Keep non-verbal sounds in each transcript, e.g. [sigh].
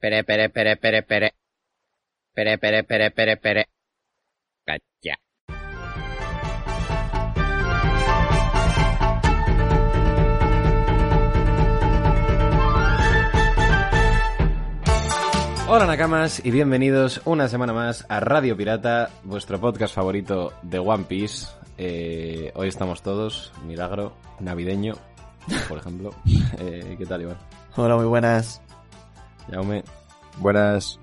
Pere, pere, pere, pere, pere. Pere, pere, pere, pere, pere. Cacha. Hola Nakamas y bienvenidos una semana más a Radio Pirata, vuestro podcast favorito de One Piece. Eh, hoy estamos todos, milagro, navideño, por ejemplo. [laughs] Eh, ¿Qué tal, Iván? Hola, muy buenas. Jaume. Buenas.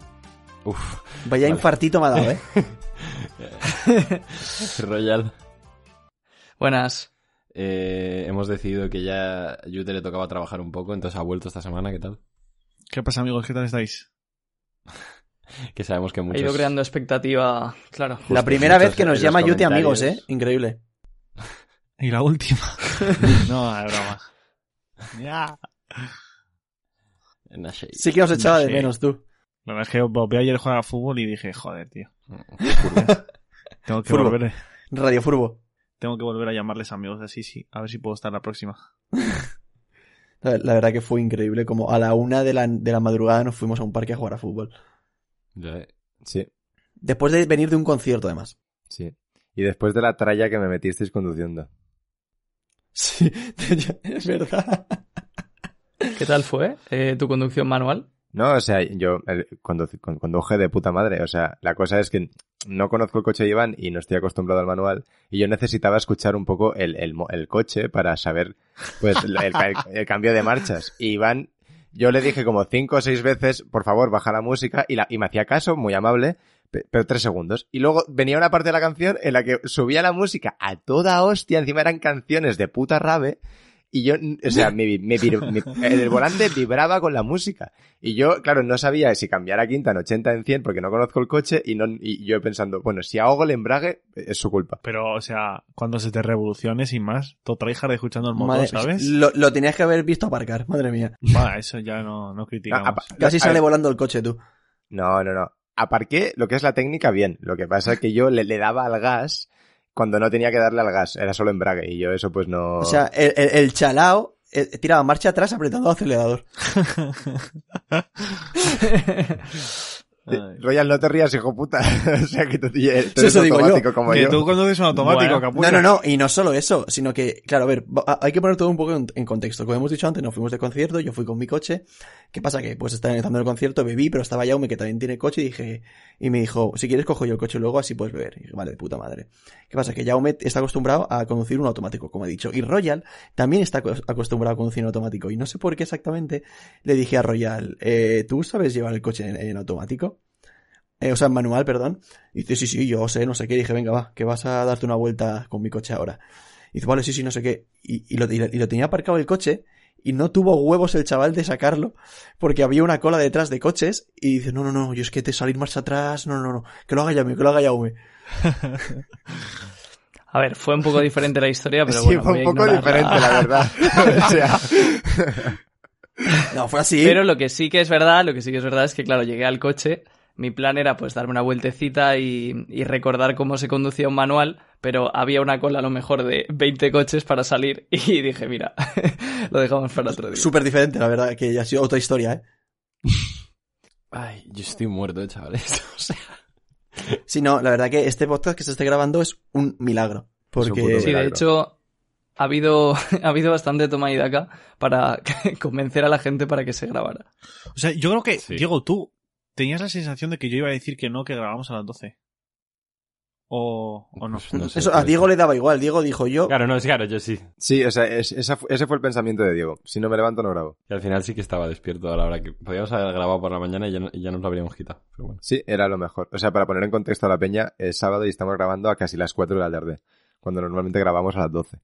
Uf. Vaya Vale. infartito me ha dado, ¿eh? [laughs] Royal. Buenas. Eh, hemos decidido que ya a Yute le tocaba trabajar un poco, entonces ha vuelto esta semana, ¿qué tal? ¿Qué pasa, amigos? ¿Qué tal estáis? [laughs] Que sabemos que Ha muchos... ido creando expectativa, claro. La primera vez que nos llama Yute amigos, ¿eh? Increíble. Y la última. [laughs] no, es broma. Ya. Sí que os echaba de menos tú. La verdad es que volví ayer a jugar a fútbol y dije, joder, tío. [laughs] Tengo que volver, Radio Furbo. tengo que volver a llamarles amigos así, sí. A ver si puedo estar la próxima. [laughs] La verdad que fue increíble. Como a la una de la, de la madrugada nos fuimos a un parque a jugar a fútbol. Ya, Sí, Después de venir de un concierto, además. sí. Y después de la tralla que me metisteis conduciendo. Sí, [laughs] es verdad. ¿Qué tal fue eh, tu conducción manual? No, o sea, yo conduje de puta madre. O sea, la cosa es que no conozco el coche de Iván y no estoy acostumbrado al manual. Y yo necesitaba escuchar un poco el, el, el coche para saber, pues, el, cambio de marchas. Y Iván, yo le dije como cinco o seis veces, por favor, baja la música. Y, la, y me hacía caso, muy amable, pe- pero tres segundos. Y luego venía una parte de la canción en la que subía la música a toda hostia. Encima eran canciones de puta rave. Y yo, o sea, mi, mi- mi- el volante vibraba con la música. Y yo, claro, no sabía si cambiar a quinta en 80 en 100 porque no conozco el coche y, no, y yo pensando, bueno, si ahogo el embrague, es su culpa. Pero, o sea, cuando se te revolucione sin más, todo tryhard escuchando el motor, Madre- ¿sabes? Lo, lo tenías que haber visto aparcar, madre mía. Bueno, eso ya no, no criticamos. Apa- Casi a sale volando el coche tú. No, no, no. Aparqué lo que es la técnica bien. Lo que pasa es que yo le, le daba al gas cuando no tenía que darle al gas. Era solo embrague y yo eso pues no... O sea, el, el, el chalao eh, tiraba marcha atrás apretando el acelerador. [laughs] Eh, Royal, no te rías, hijo puta. [laughs] o sea que tú, tú eres Sí, eso digo yo. automático como que yo. tú conduces un automático, Bueno. No, no, no, y no solo eso, sino que, claro, a ver, hay que poner todo un poco en, en contexto. Como hemos dicho antes, nos fuimos de concierto, yo fui con mi coche. ¿Qué pasa? Que pues estaba empezando el concierto, bebí, pero estaba Jaume, que también tiene coche, y dije, y me dijo, si quieres cojo yo el coche luego, así puedes beber. Y dije, vale, de puta madre. ¿Qué pasa? Que Jaume está acostumbrado a conducir un automático, como he dicho. Y Royal también está acos- acostumbrado a conducir un automático. Y no sé por qué exactamente le dije a Royal, eh, ¿tú sabes llevar el coche en, automático? Eh, o sea, en manual, perdón. Y dice, sí, sí, yo sé, no sé qué. Y dije, venga, va, que vas a darte una vuelta con mi coche ahora. Y dice, vale, sí, sí, no sé qué. Y lo- y lo tenía aparcado el coche y no tuvo huevos el chaval de sacarlo porque había una cola detrás de coches y dice, no, no, no, yo es que te salir marcha atrás, no, no, no, que lo haga Jaume, que lo haga Jaume. [laughs] A ver, fue un poco diferente la historia, pero sí, bueno, fue un poco diferente, la verdad. [laughs] [laughs] o sea, No, fue así. Pero lo que sí que es verdad, lo que sí que es verdad es que, claro, llegué al coche, mi plan era pues darme una vueltecita y, y recordar cómo se conducía un manual, pero había una cola a lo mejor de 20 coches para salir [laughs] y dije, mira, [laughs] lo dejamos para otro día. Súper diferente, la verdad, que ya ha sido otra historia, ¿eh? Ay, yo estoy muerto, chavales. [laughs] O sea, Sí, no, la verdad que este podcast que se esté grabando es un milagro. Porque... Sí, de hecho, ha habido, ha habido bastante toma y daca para convencer a la gente para que se grabara. O sea, yo creo que, Sí. Diego, tú tenías la sensación de que yo iba a decir que no, que grabamos a las 12. O, o no. Pues no sé, Eso a Diego le daba igual. Diego dijo yo. Claro, no, sí, claro, yo sí. sí, o sea, es- esa ese fue el pensamiento de Diego. Si no me levanto, no grabo. Y al final sí que estaba despierto a la hora que podíamos haber grabado por la mañana y ya, y ya nos lo habríamos quitado. Pero bueno. Sí, era lo mejor. O sea, para poner en contexto a la peña, es sábado y estamos grabando a casi las 4 de la tarde. Cuando normalmente grabamos a las 12.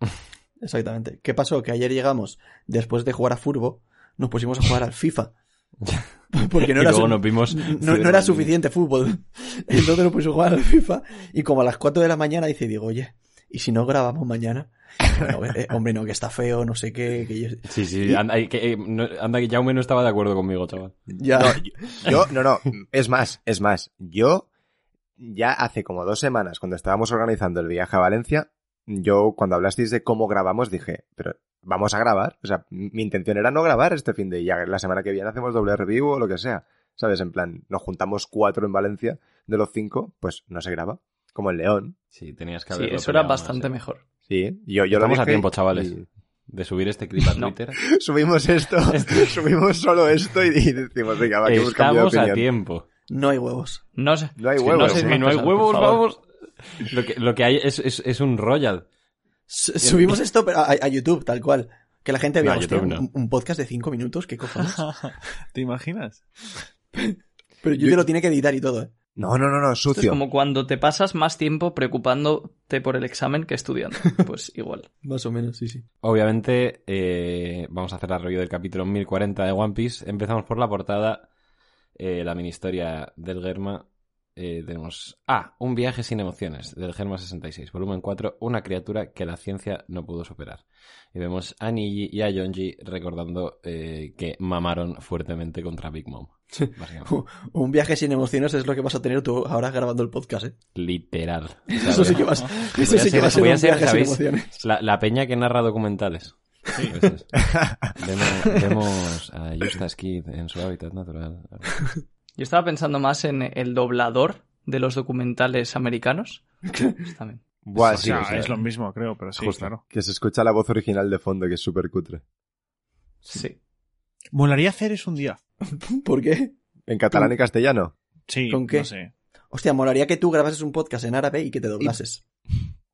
[laughs] Exactamente. ¿Qué pasó? Que ayer llegamos, después de jugar a Furbo, nos pusimos a jugar al FIFA. [laughs] [laughs] Porque no y era, luego su- nos vimos... no, no era suficiente fútbol. [laughs] Entonces nos puso a jugar al FIFA y como a las 4 de la mañana dice, digo, oye, ¿y si no grabamos mañana? Bueno, eh, hombre, no, que está feo, no sé qué, que yo... Sí, sí, anda que, eh, no- anda que Jaume no estaba de acuerdo conmigo, chaval. Ya, No, yo- no, no, es más, es más. Yo, ya hace como dos semanas, cuando estábamos organizando el viaje a Valencia, yo, cuando hablasteis de cómo grabamos, dije, pero vamos a grabar. O sea, mi intención era no grabar este fin de y ya la semana que viene hacemos doble review o lo que sea. ¿Sabes? En plan, nos juntamos cuatro en Valencia, de los cinco, pues no se graba. Como el León. Sí, tenías que Sí, haberlo eso era bastante mejor. Sí, yo, yo lo Estamos a tiempo, chavales. y- De subir este clip a [laughs] No. [laughs] Subimos esto, [laughs] subimos solo esto y, y decimos, venga, va, que hemos cambiado Estamos de a tiempo. no hay huevos. No sé. No hay Sí, huevos, no sé Sí, no hay huevos, vamos. Lo que, lo que hay es, es, es un royal. Subimos [laughs] esto a, a YouTube, tal cual. Que la gente vea, No, hostia, YouTube no. un, un podcast de 5 minutos, ¿qué cojones? [laughs] ¿Te imaginas? [laughs] Pero YouTube lo tiene que editar y todo, ¿eh? No, no, no, no, Esto es sucio. como cuando te pasas más tiempo preocupándote por el examen que estudiando. Pues igual. Más o menos, sí, sí. Obviamente, eh, vamos a hacer la review del capítulo 1040 de One Piece. Empezamos por la portada, eh, la mini historia del Germa. Eh, tenemos Ah, un viaje sin emociones, del Germa 66, volumen 4, una criatura que la ciencia no pudo superar. Y vemos a Niji y a Yonji recordando eh, que mamaron fuertemente contra Big Mom. [laughs] Un viaje sin emociones es lo que vas a tener tú ahora grabando el podcast, ¿eh? Literal. [laughs] Eso sí que a- vas, voy eso a sí que va a ser un a ser, viaje sin emociones. La, la peña que narra documentales. Eso es. [laughs] Vemos, vemos a Justas Kid en su hábitat natural. Yo estaba pensando más en el doblador de los documentales americanos. Pues también. Buah, sí, sea, o sea, es lo mismo, creo, pero sí, Justo. claro. que se escucha la voz original de fondo, que es súper cutre. Sí. Molaría hacer eso un día. [laughs] ¿Por qué? ¿En catalán y castellano? Sí, ¿Con qué? no sé. Hostia, molaría que tú grabases un podcast en árabe y que te doblases.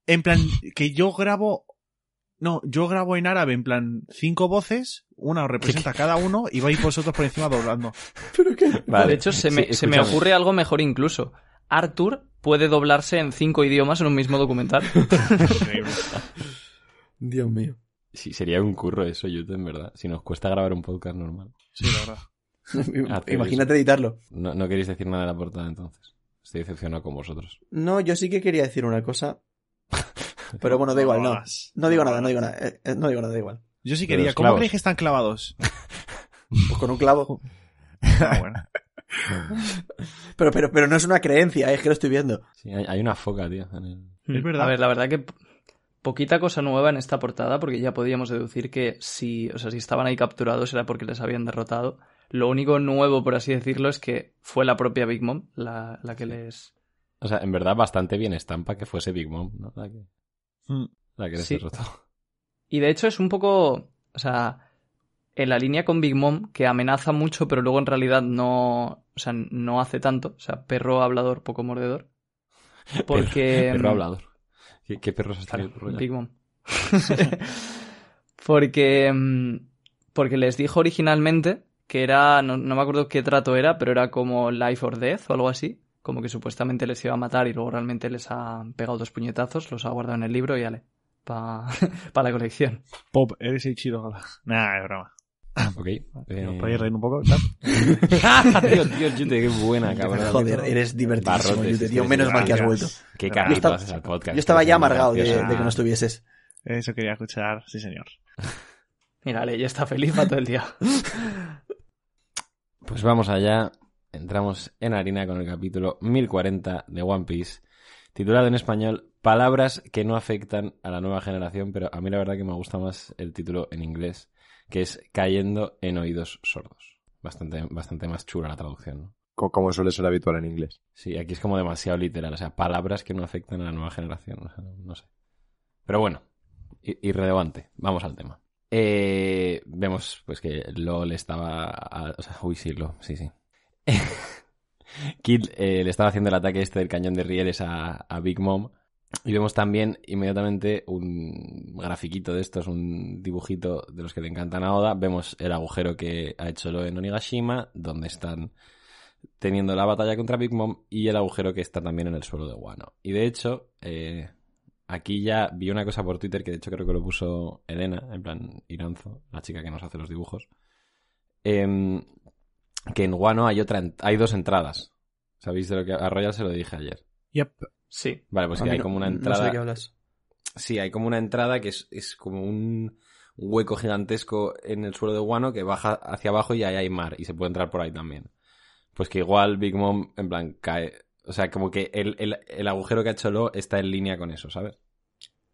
En plan, que yo grabo... No, yo grabo en árabe, en plan, cinco voces, una os representa a cada uno y vais vosotros por encima doblando. [laughs] ¿Pero qué? Vale. De hecho, se me, Sí, se me escúchame. ocurre algo mejor incluso. Arthur puede doblarse en cinco idiomas en un mismo documental. Increíble. [laughs] Dios mío. Sí, sería un curro eso, YouTube, en verdad. Si nos cuesta grabar un podcast normal. Sí, la verdad. [laughs] Imagínate editarlo. No, no queréis decir nada de la portada entonces. Estoy decepcionado con vosotros. No, yo sí que quería decir una cosa. Pero bueno, da igual, no. No digo nada, no digo nada. eh, eh, no digo nada, da igual. Yo sí quería. ¿Cómo clavos. creéis que están clavados? [laughs] Pues con un clavo. Ah, bueno. [laughs] Pero, pero, pero no es una creencia, es que lo estoy viendo. Sí, hay, hay una foca, tío. en el- Es verdad. A ver, la verdad que poquita cosa nueva en esta portada, porque ya podíamos deducir que si, o sea, si estaban ahí capturados era porque les habían derrotado. Lo único nuevo, por así decirlo, es que fue la propia Big Mom la, la que les... O sea, en verdad bastante bien estampa que fuese Big Mom, ¿no? La que, Mm. La que Sí. derrotó. Y de hecho es un poco, o sea, en la línea con Big Mom, que amenaza mucho, pero luego en realidad no, o sea, no hace tanto. O sea, perro hablador, poco mordedor. [laughs] Porque... Perro hablador. ¿Qué, qué perros has Claro, tenido Royal? Big Mom. [laughs] porque, mm, porque les dijo originalmente que era, no, no me acuerdo qué trato era, pero era como life or death o algo así. Como que supuestamente les iba a matar y luego realmente les ha pegado dos puñetazos, los ha guardado en el libro y ale, para [laughs] la colección. Pop, eres Ichiro Gala. Nah, es broma. Ok. ¿Os Eh... podéis reír un poco? [laughs] Tío, tío, Yute, qué buena, [laughs] cabrón. Joder, eres Yute, tío. Menos mal que has vuelto. Qué Yo carito estaba- haces al podcast. Yo estaba ya amargado de que no estuvieses. Eso quería escuchar, sí señor. Mira, Ale, ya está feliz para todo el día. Pues vamos allá. Entramos en harina con el capítulo 1040 de One Piece, titulado en español Palabras que no afectan a la nueva generación, pero a mí la verdad que me gusta más el título en inglés, que es Cayendo en oídos sordos. Bastante, bastante más chula la traducción, ¿no? Co- Como suele ser habitual en inglés. Sí, aquí es como demasiado literal, o sea, palabras que no afectan a la nueva generación, o sea, no sé. Pero bueno, irrelevante, vamos al tema. Eh, vemos pues que LOL estaba... a- o sea, uy, sí, LOL, sí, sí. [laughs] Kid eh, le estaba haciendo el ataque este del cañón de rieles a, Big Mom. Y vemos también inmediatamente un grafiquito de estos, un dibujito de los que le encantan a Oda. Vemos el agujero que ha hecho Lo en Onigashima, donde están teniendo la batalla contra Big Mom y el agujero que está también en el suelo de Wano. Y de hecho, eh, aquí ya vi una cosa por Twitter que de hecho creo que lo puso Elena, en plan Iranzo, la chica que nos hace los dibujos. Em, que en Guano hay otra, hay dos entradas. ¿Sabéis de lo que a Royal se lo dije ayer? Yep. Sí. Vale, pues que hay no- como una no sé entrada. de qué hablas. Sí, hay como una entrada que es, es como un hueco gigantesco en el suelo de Guano que baja hacia abajo y ahí hay mar y se puede entrar por ahí también. Pues que igual Big Mom, en plan, cae. O sea, como que el, el, el agujero que ha hecho Lo está en línea con eso, ¿sabes?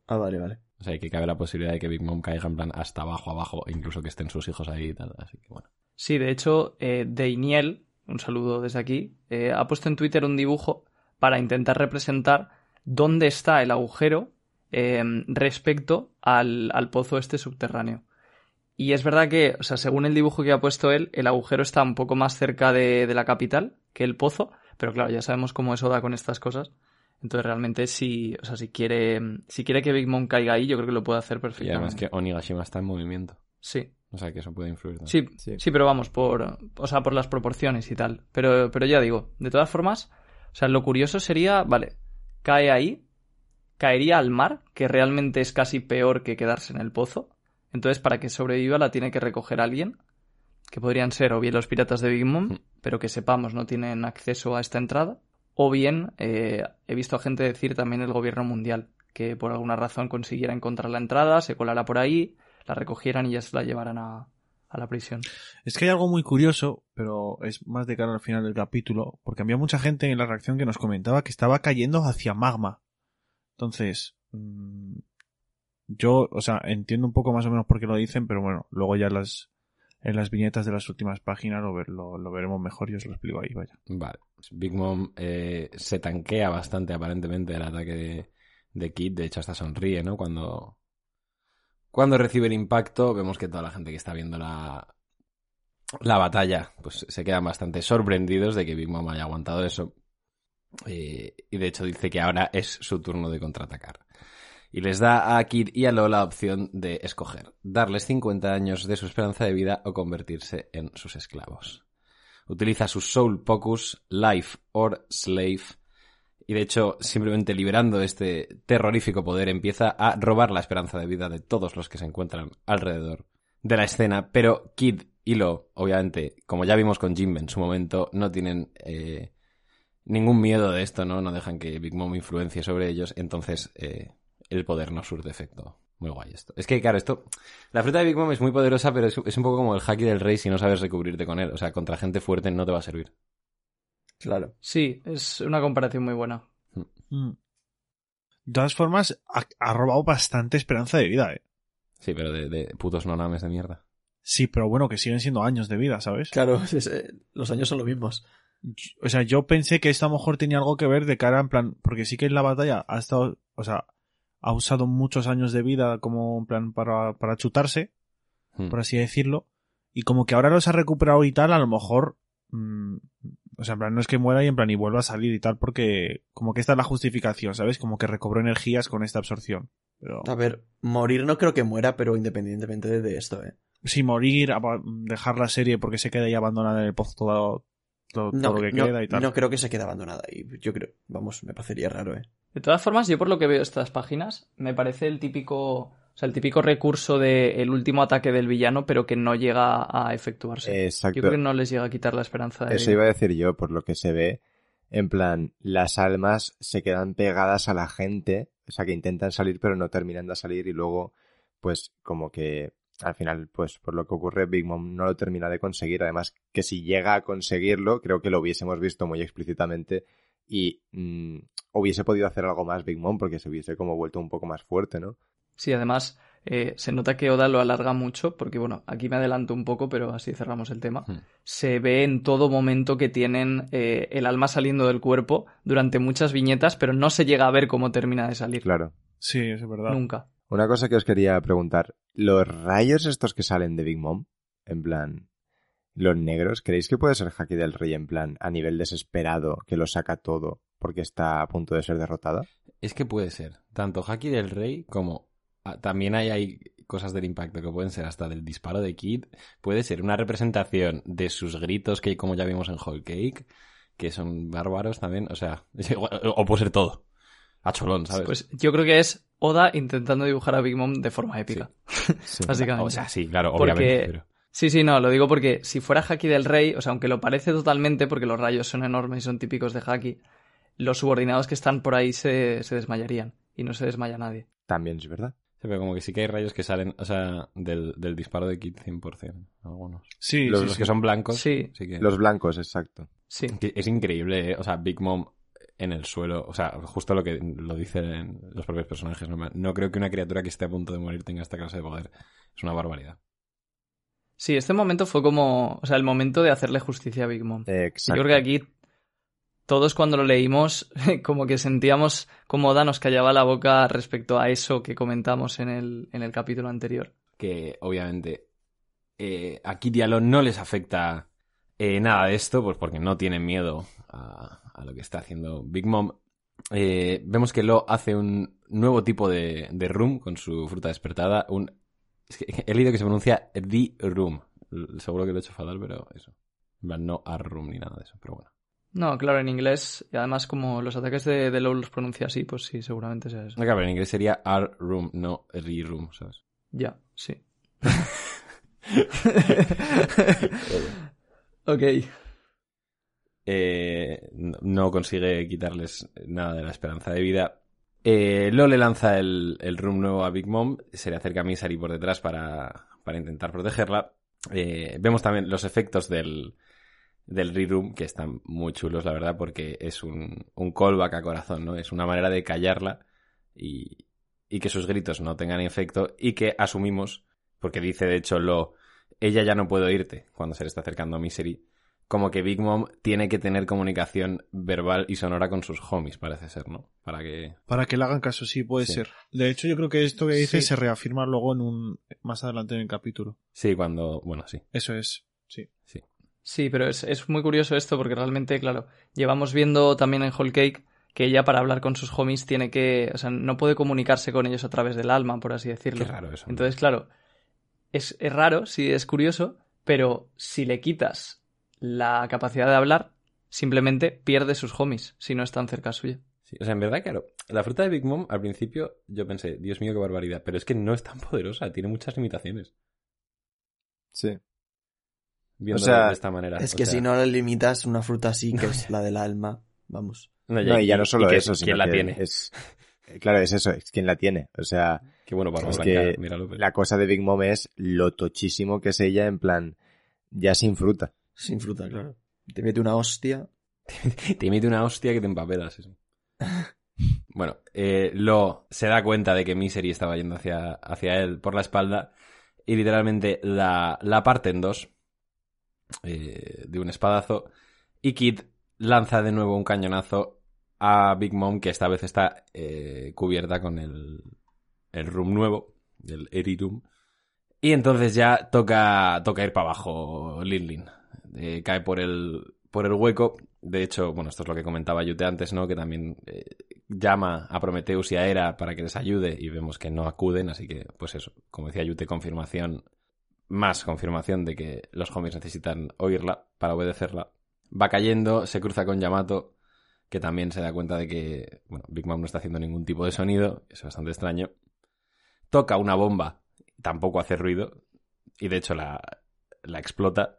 Ah, vale, vale. O sea, que cabe la posibilidad de que Big Mom caiga en plan hasta abajo, abajo, e incluso que estén sus hijos ahí y tal. Así que bueno. Sí, de hecho, eh, Deiniel, un saludo desde aquí, eh, ha puesto en Twitter un dibujo para intentar representar dónde está el agujero eh, respecto al, al pozo este subterráneo. Y es verdad que, o sea, según el dibujo que ha puesto él, el agujero está un poco más cerca de, de la capital que el pozo, pero claro, ya sabemos cómo es Oda con estas cosas. Entonces realmente si, o sea, si quiere, si quiere que Big Mom caiga ahí, yo creo que lo puede hacer Y perfectamente. además que Onigashima está en movimiento. Sí. O sea, que eso puede influir. también. Sí, Sí. sí, pero vamos, por, o sea, por las proporciones y tal. Pero, pero ya digo, de todas formas, o sea, lo curioso sería, vale, cae ahí, caería al mar, que realmente es casi peor que quedarse en el pozo. Entonces, para que sobreviva, la tiene que recoger alguien, que podrían ser o bien los piratas de Big Mom, Mm. pero que sepamos no tienen acceso a esta entrada, o bien eh, he visto a gente decir también el gobierno mundial, que por alguna razón consiguiera encontrar la entrada, se colara por ahí, la recogieran y ya se la llevaran a, a la prisión. Es que hay algo muy curioso, pero es más de cara al final del capítulo, porque había mucha gente en la reacción que nos comentaba que estaba cayendo hacia magma. Entonces, mm, yo, o sea, entiendo un poco más o menos por qué lo dicen, pero bueno, luego ya las, en las viñetas de las últimas páginas lo, ver- lo, lo veremos mejor y os lo explico ahí, vaya. Vale. Big Mom eh, se tanquea bastante aparentemente el ataque de, de Kid. De hecho, hasta sonríe, ¿no? Cuando, cuando recibe el impacto, vemos que toda la gente que está viendo la, la batalla, pues se quedan bastante sorprendidos de que Big Mom haya aguantado eso. Eh, y de hecho dice que ahora es su turno de contraatacar. Y les da a Kid y a Lo la opción de escoger, darles 50 años de su esperanza de vida o convertirse en sus esclavos. Utiliza su Soul Pocus, Life or Slave, y de hecho, simplemente liberando este terrorífico poder, empieza a robar la esperanza de vida de todos los que se encuentran alrededor de la escena, pero Kid y Lo, obviamente, como ya vimos con Jimbe en su momento, no tienen eh, ningún miedo de esto, ¿no? No dejan que Big Mom influencie sobre ellos, entonces eh, el poder no surte efecto. Muy guay esto. Es que, claro, esto... La fruta de Big Mom es muy poderosa, pero es, es un poco como el haki del rey si no sabes recubrirte con él. O sea, contra gente fuerte no te va a servir. Claro. Sí, es una comparación muy buena. Mm. De todas formas, ha, ha robado bastante esperanza de vida, eh. Sí, pero de, de putos nonames de mierda. Sí, pero bueno, que siguen siendo años de vida, ¿sabes? Claro, [laughs] es- eh, los años son los mismos. O sea, yo pensé que esto a lo mejor tenía algo que ver de cara en plan, porque sí que en la batalla ha estado, o sea, ha usado muchos años de vida como en plan para, para chutarse, Hmm. por así decirlo, y como que ahora los ha recuperado y tal, a lo mejor, mm, o sea, en plan, no es que muera y en plan y vuelva a salir y tal, porque como que esta es la justificación, ¿sabes? Como que recobró energías con esta absorción. Pero A ver, morir no creo que muera, pero independientemente de, esto, ¿eh? si morir, dejar la serie porque se queda ahí abandonada en el pozo todo, todo, No, todo lo que no- queda y tal. no creo que se quede abandonada. Y yo creo, vamos, me parecería raro, ¿eh? De todas formas, yo por lo que veo estas páginas, me parece el típico, sea, el típico recurso de el último ataque del villano, pero que no llega a efectuarse. Exacto. Yo creo que no les llega a quitar la esperanza de Eso iba a decir yo, por lo que se ve. En plan, las almas se quedan pegadas a la gente, o sea, que intentan salir pero no terminan de salir y luego, pues, como que al final, pues, por lo que ocurre, Big Mom no lo termina de conseguir. Además, que si llega a conseguirlo, creo que lo hubiésemos visto muy explícitamente y mm, hubiese podido hacer algo más Big Mom porque se hubiese como vuelto un poco más fuerte, ¿no? Sí, además, eh, se nota que Oda lo alarga mucho, porque bueno, aquí me adelanto un poco, pero así cerramos el tema. Hmm. Se ve en todo momento que tienen eh, el alma saliendo del cuerpo durante muchas viñetas, pero no se llega a ver cómo termina de salir. Claro. Sí, es verdad. Nunca. Una cosa que os quería preguntar, ¿los rayos estos que salen de Big Mom, en plan, los negros, creéis que puede ser Haki del Rey en plan, a nivel desesperado, que lo saca todo porque está a punto de ser derrotada? Es que puede ser. Tanto Haki del Rey como también hay, hay cosas del impacto que pueden ser hasta del disparo de Kid. Puede ser una representación de sus gritos que como ya vimos en Whole Cake, que son bárbaros también. O sea, [laughs] igual- o puede ser todo. A cholón, ¿sabes? Pues yo creo que es Oda intentando dibujar a Big Mom de forma épica. [laughs] Sí. Básicamente. O sea, sí, claro, Porque- obviamente. Pero... Sí, sí, no, lo digo porque si fuera Haki del Rey, o sea, aunque lo parece totalmente, porque los rayos son enormes y son típicos de Haki, los subordinados que están por ahí se, se desmayarían. Y no se desmaya nadie. También es verdad. Sí, pero como que sí que hay rayos que salen, o sea, del, del disparo de Kit 100%, algunos. Sí, Los, sí, los sí. que son blancos, Sí. sí que... Los blancos, exacto. Sí. Es increíble, ¿eh? o sea, Big Mom en el suelo, o sea, justo lo que lo dicen los propios personajes. No, no creo que una criatura que esté a punto de morir tenga esta clase de poder. Es una barbaridad. Sí, este momento fue como, o sea, el momento de hacerle justicia a Big Mom. Eh, Yo Exacto. creo que aquí todos cuando lo leímos [laughs] como que sentíamos como Oda nos callaba la boca respecto a eso que comentamos en el, en el capítulo anterior. que obviamente eh, a Kid y a Lon no les afecta eh, nada de esto, pues porque no tienen miedo a, lo que está haciendo Big Mom. Eh, vemos que Lo hace un nuevo tipo de, de room con su fruta despertada. Un, es que he leído que se pronuncia The Room. Seguro que lo he hecho fatal, pero eso. No a room ni nada de eso, pero bueno. No, claro, en inglés, y además como los ataques de, de Low los pronuncia así, pues sí, seguramente sea eso. No, claro, en inglés sería R room, no re room, ¿sabes? Ya, sí. [laughs] ok. eh, no- no consigue quitarles nada de la esperanza de vida. Eh, Lo le lanza el, el room nuevo a Big Mom, se le acerca a Misari por detrás para, para intentar protegerla. Eh, vemos también los efectos del, del re-room, que están muy chulos, la verdad, porque es un, un callback a corazón, ¿no? Es una manera de callarla y, y que sus gritos no tengan efecto y que asumimos, porque dice de hecho Lo, ella ya no puede oírte cuando se le está acercando a Misery, como que Big Mom tiene que tener comunicación verbal y sonora con sus homies, parece ser, ¿no? Para que... Para que le hagan caso, sí, puede Sí. ser. De hecho, yo creo que esto que dice Sí. se reafirma luego en un más adelante en el capítulo. Sí, cuando... Bueno, sí, Eso es, sí. pero es, es muy curioso esto porque realmente, claro, llevamos viendo también en Whole Cake que ella para hablar con sus homies tiene que, o sea, no puede comunicarse con ellos a través del alma, por así decirlo. Qué raro eso. ¿no? Entonces, claro, es, es raro, sí, es curioso, pero si le quitas la capacidad de hablar, simplemente pierde sus homies si no están cerca suya. Sí, O sea, en verdad, claro, la fruta de Big Mom al principio yo pensé, Dios mío, qué barbaridad, pero es que no es tan poderosa, tiene muchas limitaciones. Sí. Viendo O sea, de esta manera. Es O que sea, si no le limitas una fruta así, que es [laughs] la del alma, vamos. No, No, y ya no solo que- eso, sino ¿Quién la que tiene? es... eh, Claro, es eso, es quien la tiene. O sea, Qué bueno para es que míralo. pero- la cosa de Big Mom es lo tochísimo que es ella en plan, ya sin fruta. Sin fruta, claro. Te mete una hostia. [laughs] Te emite una hostia que te empapelas. eso. [laughs] bueno, eh, Lo se da cuenta de que Misery estaba yendo hacia, hacia él por la espalda y literalmente la, la parte en dos eh, de un espadazo y Kid lanza de nuevo un cañonazo a Big Mom que esta vez está eh, cubierta con el, el room nuevo, el Eri Room. Y entonces ya toca, toca ir para abajo Lin. Eh, cae por el, por el hueco. De hecho, bueno, esto es lo que comentaba Yute antes, ¿no? Que también llama a Prometheus y a Hera para que les ayude y vemos que no acuden, así que, pues eso, como decía Yute, confirmación, más confirmación de que los homies necesitan oírla para obedecerla. Va cayendo, se cruza con Yamato, que también se da cuenta de que, bueno, Big Mom no está haciendo ningún tipo de sonido, es bastante extraño. Toca una bomba, tampoco hace ruido, y de hecho la, la explota.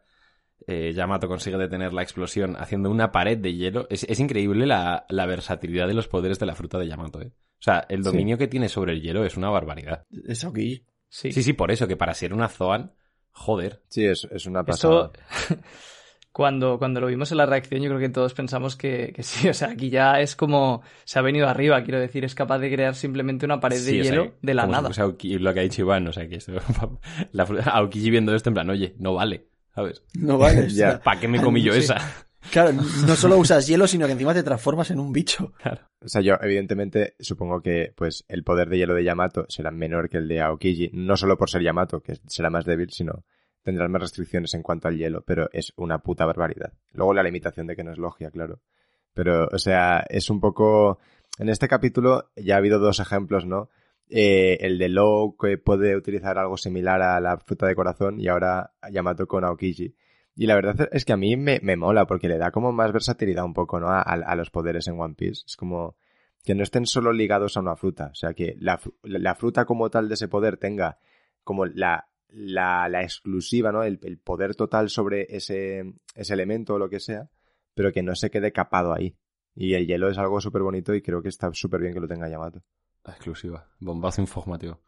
Eh, Yamato consigue detener la explosión haciendo una pared de hielo. Es, es increíble la, la versatilidad de los poderes de la fruta de Yamato, ¿eh? O sea, el dominio que tiene sobre el hielo es una barbaridad. Es Aokiji. Sí. Sí, sí, por eso, que para ser una Zoan, joder. Sí, es, es una pasada. Eso, [laughs] cuando, cuando lo vimos en la reacción, yo creo que todos pensamos que, que sí. O sea, aquí ya es como se ha venido arriba, quiero decir, es capaz de crear simplemente una pared de Sí, o sea, hielo de la nada. lo que ha dicho Iván, o sea, que esto, [laughs] la, Aokiji viendo esto en plan, oye, no vale, ¿sabes? No vale. [laughs] Ya. ¿Para qué me comí yo Sí. esa? Claro, no solo usas hielo, sino que encima te transformas en un bicho. O sea, yo evidentemente supongo que pues el poder de hielo de Yamato será menor que el de Aokiji, no solo por ser Yamato, que será más débil, sino tendrás más restricciones en cuanto al hielo, pero es una puta barbaridad. Luego la limitación de que no es logia, claro. Pero, o sea, es un poco... En este capítulo ya ha habido dos ejemplos, ¿no? Eh, el de Lo que puede utilizar algo similar a la fruta de corazón y ahora Yamato con Aokiji. Y la verdad es que a mí me, me mola porque le da como más versatilidad un poco, ¿no? A, a- los poderes en One Piece. Es como que no estén solo ligados a una fruta. O sea, que la, fru- la fruta como tal de ese poder tenga como la, la, la exclusiva, ¿no? El, poder total sobre ese, ese elemento o lo que sea, pero que no se quede capado ahí. Y el hielo es algo súper bonito y creo que está súper bien que lo tenga Yamato. Exclusiva. Bombazo informativo.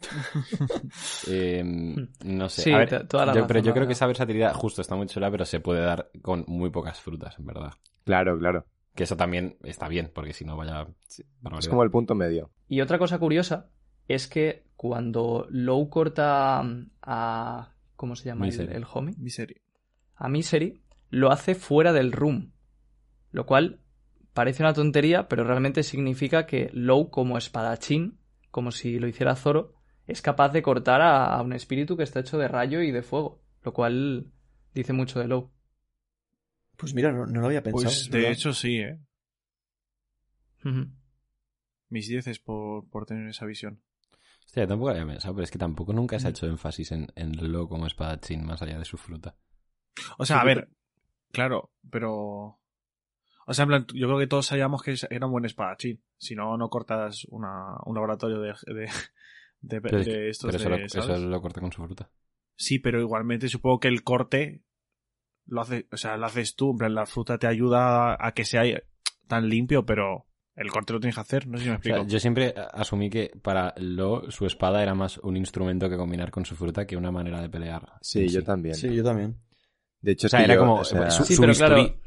[laughs] Eh, no sé. Sí, A ver, te- toda la yo- razón, pero yo la creo que esa versatilidad justo está muy chula, pero se puede dar con muy pocas frutas, en verdad. Claro, claro. Que eso también está bien, porque si no vaya... Es como el punto medio. Y otra cosa curiosa es que cuando Low corta a... ¿Cómo se llama el, Misery. el homie? Miseria. A Misery, lo hace fuera del room. Lo cual parece una tontería, pero realmente significa que Low como espadachín, como si lo hiciera Zoro, es capaz de cortar a, a un espíritu que está hecho de rayo y de fuego. Lo cual dice mucho de Low. Pues mira, no, no lo había pensado. Pues es de verdad. hecho sí, ¿eh? Mis dieces por, por tener esa visión. Hostia, tampoco lo había pensado, pero es que tampoco nunca se ha hecho énfasis en, en Lo como espadachín, más allá de su fruta. O sea, a ver, claro, pero... O sea, en plan, yo creo que todos sabíamos que era un buen espadachín. Si no, no cortas una, un laboratorio de, de, de, Pero, de estos pero eso, de, lo, eso lo corta con su fruta. Sí, pero igualmente supongo que el corte lo hace, o sea, lo haces tú, en plan, la fruta te ayuda a que sea tan limpio, pero el corte lo tienes que hacer, no sé si me O sea, explico. yo siempre asumí que para Lo su espada era más un instrumento que combinar con su fruta que una manera de pelear. Sí, yo también. Sí, yo también. De hecho, O es sea, que era yo, como o sea, su, Sí, su pero bisturí. claro,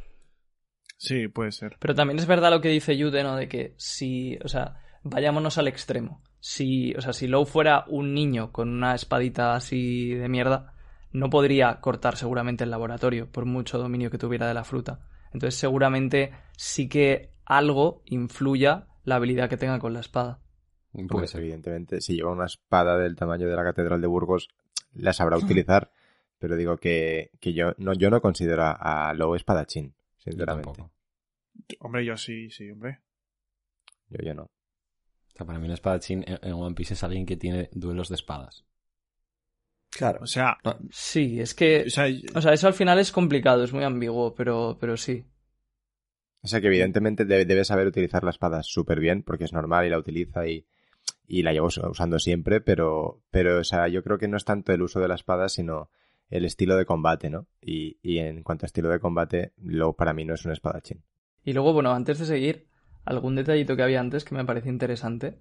Sí, puede ser. Pero también es verdad lo que dice Yude, ¿no? De que si, o sea, vayámonos al extremo. Si, o sea, si Low fuera un niño con una espadita así de mierda, no podría cortar seguramente el laboratorio, por mucho dominio que tuviera de la fruta. Entonces seguramente sí que algo influya la habilidad que tenga con la espada. Pues evidentemente, si lleva una espada del tamaño de la Catedral de Burgos, la sabrá [laughs] utilizar. Pero digo que, que yo, no, yo no considero a, Lobo espadachín, sinceramente. Hombre, yo sí, sí, hombre. Yo, yo no. Sea, para mí un espadachín en, en One Piece es alguien que tiene duelos de espadas. Claro. O sea, Sí, es que, o sea, o sea, eso al final es complicado, es muy ambiguo, pero, pero sí. O sea que evidentemente debe, debe saber utilizar la espada súper bien, porque es normal y la utiliza y, y la llevo us- usando siempre, pero, pero o sea, yo creo que no es tanto el uso de la espada, sino el estilo de combate, ¿no? Y, y en cuanto a estilo de combate, lo para mí no es un espadachín. Y luego, bueno, antes de seguir, algún detallito que había antes que me parece interesante.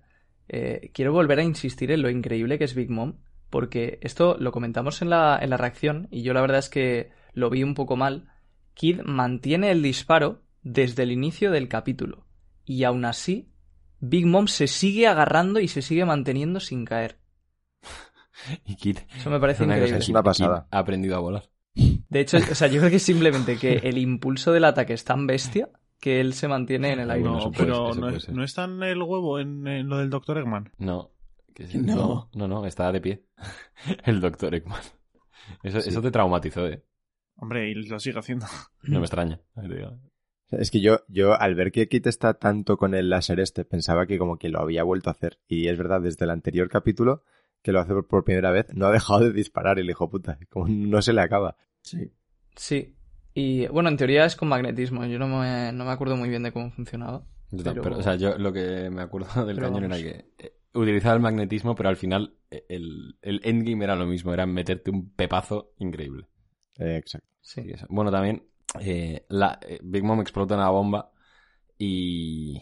Eh, quiero volver a insistir en lo increíble que es Big Mom, porque esto lo comentamos en la, en la reacción y yo la verdad es que lo vi un poco mal. Kid mantiene el disparo desde el inicio del capítulo y aún así Big Mom se sigue agarrando y se sigue manteniendo sin caer. [laughs] Y Kid, Eso me parece una cosa, increíble. es una Kid pasada. ha aprendido a volar. De hecho, o sea, yo creo que simplemente que el impulso del ataque es tan bestia que él se mantiene en el aire. Bueno, no, pero no, es- no está en el huevo en, en lo del Dr. Eggman. No. es- No. no, no, está de pie. [laughs] El doctor Ekman. Eso, Sí. eso te traumatizó, eh. Hombre, y lo sigue haciendo. No me extraña. Es que yo, yo al ver que Kit está tanto con el láser este, pensaba que como que lo había vuelto a hacer. Y es verdad, desde el anterior capítulo, que lo hace por, por primera vez, no ha dejado de disparar el hijo puta. Como no se le acaba. sí. Sí. Y bueno, en teoría es con magnetismo. Yo no me, no me acuerdo muy bien de cómo funcionaba. Yo Pero- pero, o sea, yo lo que me acuerdo [laughs] del Pero cañón vamos. era que eh, utilizaba el magnetismo, pero al final eh, el, el endgame era lo mismo, era meterte un pepazo increíble. Eh, exacto. Sí. Eso. Bueno, también eh, la, eh, Big Mom explota una bomba y,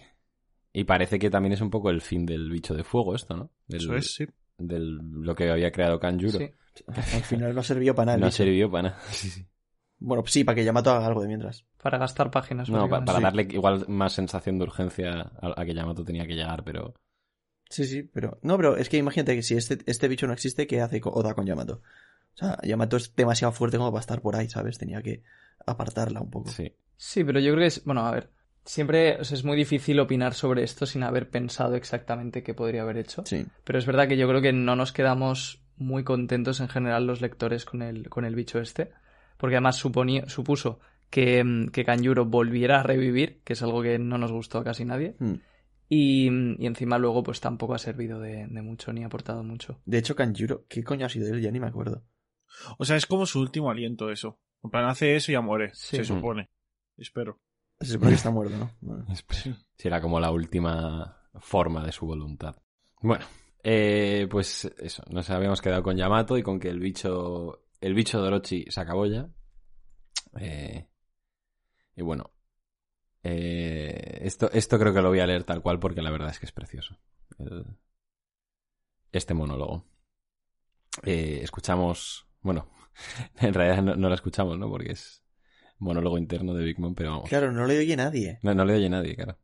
y parece que también es un poco el fin del bicho de fuego esto, ¿no? Del, Eso es, sí. del lo que había creado Kanjuro. Sí. Al final no sirvió para nada. No sirvió para nada. [laughs] Sí, sí. Bueno, sí, para que Yamato haga algo de mientras. Para gastar páginas. No, para Sí. darle igual más sensación de urgencia a, a que Yamato tenía que llegar, pero Sí, sí, pero. No, pero es que imagínate que si este, este bicho no existe, ¿qué hace Oda con Yamato? O sea, Yamato es demasiado fuerte como para estar por ahí, ¿sabes? Tenía que apartarla un poco. sí. Sí, pero yo creo que es. Bueno, a ver. Siempre o sea, es muy difícil opinar sobre esto sin haber pensado exactamente qué podría haber hecho. Sí. Pero es verdad que yo creo que no nos quedamos muy contentos en general los lectores con el, con el bicho este. Porque además suponía, supuso que, mm, que Kanjuro volviera a revivir, que es algo que no nos gustó a casi nadie. Hmm. Y, y encima luego pues tampoco ha servido de, de mucho ni ha aportado mucho. De hecho, Kanjuro, ¿qué coño ha sido él? Ya ni me acuerdo. O sea, es como su último aliento eso. En plan, hace eso y ya muere, Sí. se supone. Espero. Se supone que está muerto, ¿no? Bueno. [laughs] Si era como la última forma de su voluntad. Bueno, Eh, pues eso, nos habíamos quedado con Yamato y con que el bicho, el bicho de Orochi se acabó ya. Eh, y bueno, eh, esto, esto creo que lo voy a leer tal cual porque la verdad es que es precioso. El- este monólogo. Eh, escuchamos, bueno, [laughs] en realidad no, no lo escuchamos, ¿no? Porque es monólogo interno de Big Mom, pero vamos. Claro, no le oye nadie. No, no le oye nadie, claro.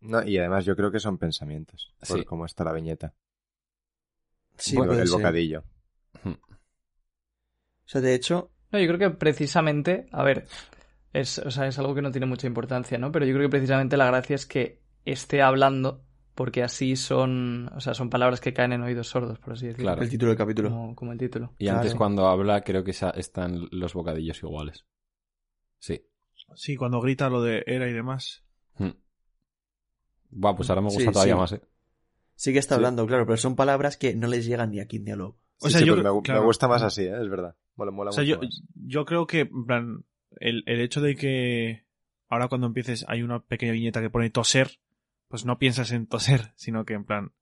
No, y además yo creo que son pensamientos, por Sí. cómo está la viñeta. Sí, el, puede el ser. bocadillo. O sea, de hecho, No, yo creo que precisamente, a ver, es, o sea, es algo que no tiene mucha importancia, ¿no? Pero yo creo que precisamente la gracia es que esté hablando, porque así son, o sea, son palabras que caen en oídos sordos, por así decirlo. Claro. el título del capítulo. Como, como el título. Y Claro. antes cuando habla creo que están los bocadillos iguales. Sí. Sí, cuando grita lo de era y demás. Hmm. Buah, pues ahora me Sí, gusta todavía sí. más, ¿eh? Sí que está Sí. hablando, claro, pero son palabras que no les llegan ni a Kid ni a. O Sí, sea, sí, yo me, gusta más así, ¿eh? es verdad. Mola, mola O sea, mucho yo, más. yo creo que, en plan, el, el hecho de que ahora cuando empieces hay una pequeña viñeta que pone toser, pues no piensas en toser, [laughs] sino que en plan,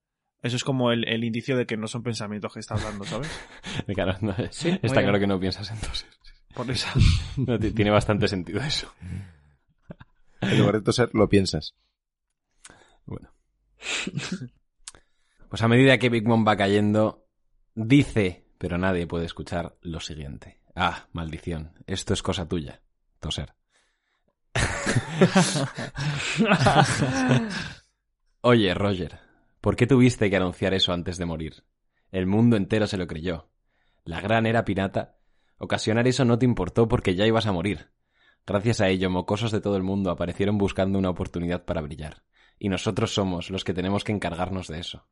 eso es como el, el indicio de que no son pensamientos que está hablando, ¿sabes? [laughs] Claro, no, Sí, está claro que no piensas entonces. Por eso. [laughs] No, tiene bastante sentido eso. En lugar de toser, lo piensas. Bueno. Pues a medida que Big Mom va cayendo, dice, pero nadie puede escuchar lo siguiente. Ah, maldición. Esto es cosa tuya. Toser. [laughs] Oye, Roger, ¿por qué tuviste que anunciar eso antes de morir? El mundo entero se lo creyó. La gran era pirata. Ocasionar eso no te importó porque ya ibas a morir. Gracias a ello, mocosos de todo el mundo aparecieron buscando una oportunidad para brillar. Y nosotros somos los que tenemos que encargarnos de eso.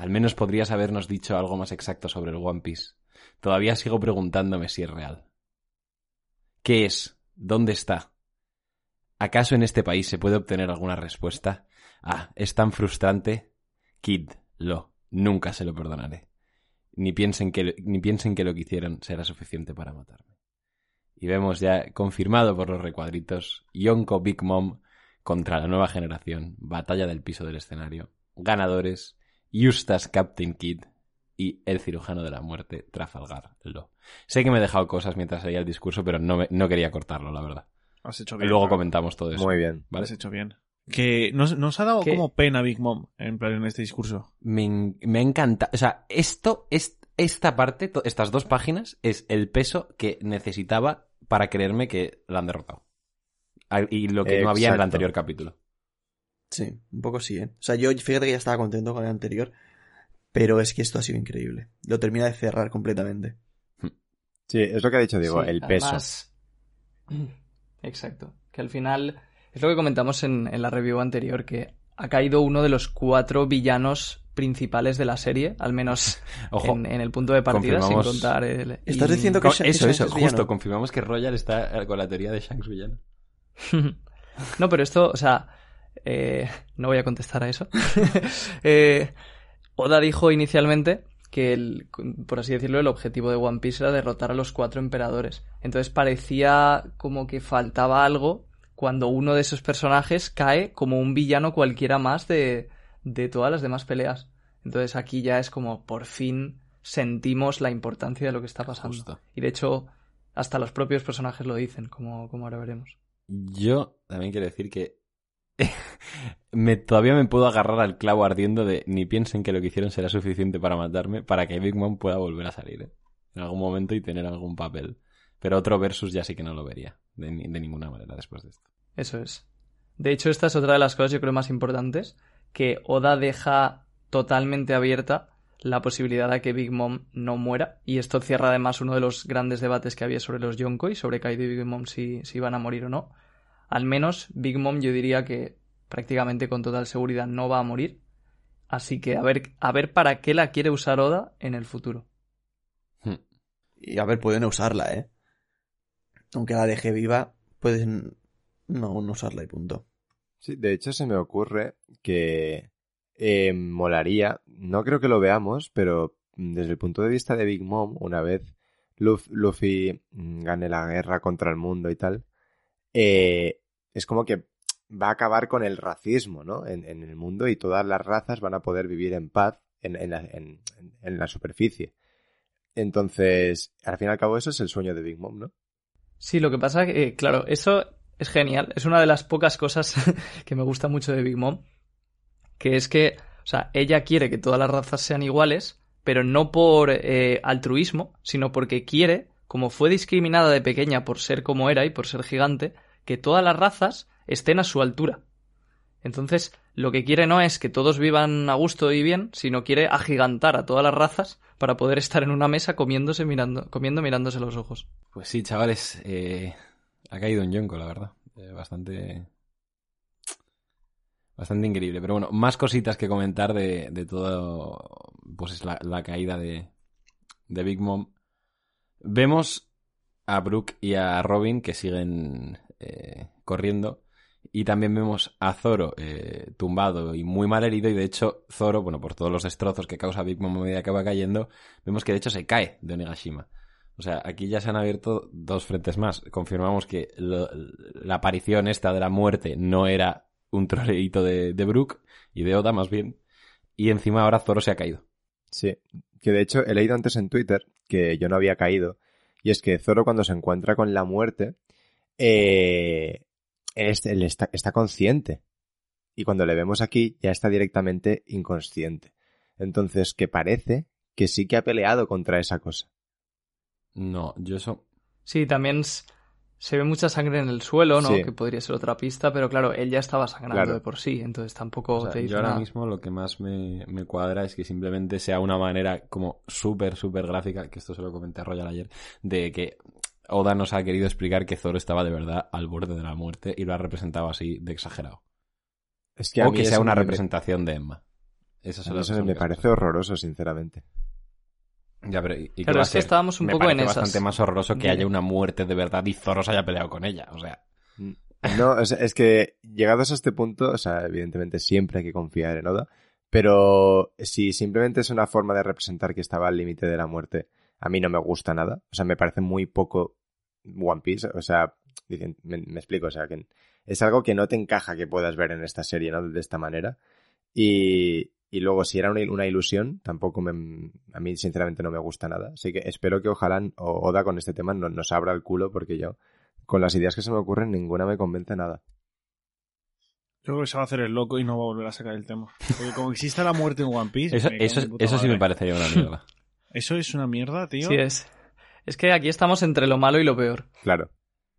Al menos podrías habernos dicho algo más exacto sobre el One Piece. Todavía sigo preguntándome si es real. ¿Qué es? ¿Dónde está? ¿Acaso en este país se puede obtener alguna respuesta? Ah, es tan frustrante. Kid, lo, nunca se lo perdonaré. Ni piensen que, ni piensen que lo que hicieron será suficiente para matarme. Y vemos ya confirmado por los recuadritos Yonko Big Mom contra la nueva generación, batalla del piso del escenario, ganadores, Eustace Captain Kid y el cirujano de la muerte, Trafalgar Law. Sé que me he dejado cosas mientras leía el discurso, pero no, me- no quería cortarlo, la verdad. Has hecho Y bien. luego claro. comentamos todo eso. Muy bien. ¿vale? Has hecho bien. Que nos, nos ha dado ¿Qué? como pena Big Mom en plan en este discurso. Me, me encanta. O sea, esto, es, esta parte, to- estas dos páginas, es el peso que necesitaba para creerme que la han derrotado. Y lo que no había en el anterior capítulo. Sí, un poco sí, ¿eh? O sea, yo fíjate que ya estaba contento con el anterior, pero es que esto ha sido increíble. Lo termina de cerrar completamente. Sí, es lo que ha dicho Diego, Sí, el peso. además- [clears throat] Exacto. Que al final es lo que comentamos en, en la review anterior, que ha caído uno de los cuatro villanos principales de la serie, al menos [laughs] Ojo, en, en el punto de partida, sin contar el... ¿Estás y- diciendo que Co- Sha- eso, Shanks eso, es justo, villano? confirmamos que Royal está con la teoría de Shanks villano. [laughs] No, pero esto, o sea, eh, no voy a contestar a eso. [laughs] Eh, Oda dijo inicialmente que, el, por así decirlo, el objetivo de One Piece era derrotar a los cuatro emperadores. Entonces parecía como que faltaba algo cuando uno de esos personajes cae como un villano cualquiera más de, de todas las demás peleas. Entonces aquí ya es como por fin sentimos la importancia de lo que está pasando. Justo. Y de hecho, hasta los propios personajes lo dicen, como, como ahora veremos. Yo también quiero decir que [laughs] me, todavía me puedo agarrar al clavo ardiendo de ni piensen que lo que hicieron será suficiente para matarme para que Big Mom pueda volver a salir ¿eh? en algún momento y tener algún papel. Pero otro versus ya sí que no lo vería de, ni- de ninguna manera después de esto. Eso es. De hecho, esta es otra de las cosas, yo creo, más importantes, que Oda deja totalmente abierta la posibilidad de que Big Mom no muera. Y esto cierra además uno de los grandes debates que había sobre los Yonkoi, sobre Kaido y Big Mom si, si iban a morir o no. Al menos Big Mom yo diría que prácticamente con total seguridad no va a morir. Así que a ver, a ver para qué la quiere usar Oda en el futuro. Y a ver, pueden usarla, ¿eh? Aunque la deje viva, pueden no, no usarla y punto. Sí, de hecho se me ocurre que eh, molaría, no creo que lo veamos, pero desde el punto de vista de Big Mom, una vez Luf- Luffy mm, gane la guerra contra el mundo y tal, eh, es como que va a acabar con el racismo, ¿no? En, en el mundo y todas las razas van a poder vivir en paz en, en, la, en, la superficie. Entonces, al fin y al cabo, eso es el sueño de Big Mom, ¿no? Sí, lo que pasa que, eh, claro, eso es genial. Es una de las pocas cosas [laughs] que me gusta mucho de Big Mom. Que es que, o sea, ella quiere que todas las razas sean iguales, pero no por eh, altruismo, sino porque quiere, como fue discriminada de pequeña por ser como era y por ser gigante, que todas las razas estén a su altura. Entonces, lo que quiere no es que todos vivan a gusto y bien, sino quiere agigantar a todas las razas para poder estar en una mesa comiéndose mirando, comiendo mirándose los ojos. Pues sí, chavales, eh, ha caído un yonko, la verdad. Eh, bastante. Bastante increíble. Pero bueno, más cositas que comentar de, de todo. Pues es la, la caída de, de Big Mom. Vemos a Brooke y a Robin que siguen eh, corriendo. Y también vemos a Zoro eh, tumbado y muy mal herido. Y de hecho, Zoro, bueno, por todos los destrozos que causa Big Mom a medida que va cayendo, vemos que de hecho se cae de Onigashima. O sea, aquí ya se han abierto dos frentes más. Confirmamos que la aparición esta de la muerte no era un troleíto de, de Brook y de Oda, más bien. Y encima ahora Zoro se ha caído. Sí, que de hecho he leído antes en Twitter que yo no había caído. Y es que Zoro cuando se encuentra con la muerte, eh, él está, está consciente. Y cuando le vemos aquí ya está directamente inconsciente. Entonces, que parece que sí que ha peleado contra esa cosa. No, yo eso. Sí, también se ve mucha sangre en el suelo, ¿no? Sí. Que podría ser otra pista, pero claro, él ya estaba sangrando Claro. de por sí, entonces tampoco O sea, te dice yo ahora nada. mismo lo que más me, me cuadra es que simplemente sea una manera como súper, súper gráfica, que esto se lo comenté a Royal ayer, de que Oda nos ha querido explicar que Zoro estaba de verdad al borde de la muerte y lo ha representado así de exagerado. Es que o que sea una me- representación de Emma. Esas a son mí las eso me parece horroroso, sinceramente. Ya, pero ¿y- Claro, es que estábamos un Me poco en parece esas. bastante más horroroso que haya una muerte de verdad y Zoro se haya peleado con ella. O sea, [laughs] No, es, es que llegados a este punto, o sea, evidentemente siempre hay que confiar en Oda, pero si simplemente es una forma de representar que estaba al límite de la muerte, a mí no me gusta nada. O sea, me parece muy poco One Piece. O sea, dicen- me, me explico, o sea, que es algo que no te encaja que puedas ver en esta serie, ¿no? De esta manera. Y, y luego, si era una, una ilusión, tampoco me, a mí sinceramente no me gusta nada. Así que espero que ojalá o- Oda con este tema no, nos abra el culo porque yo, con las ideas que se me ocurren, ninguna me convence nada. Yo creo que se va a hacer el loco y no va a volver a sacar el tema. Porque como existe la muerte en One Piece. eso, eso, eso sí me parecería una mierda. Eso es una mierda, tío. Sí, es. Es que aquí estamos entre lo malo y lo peor. Claro.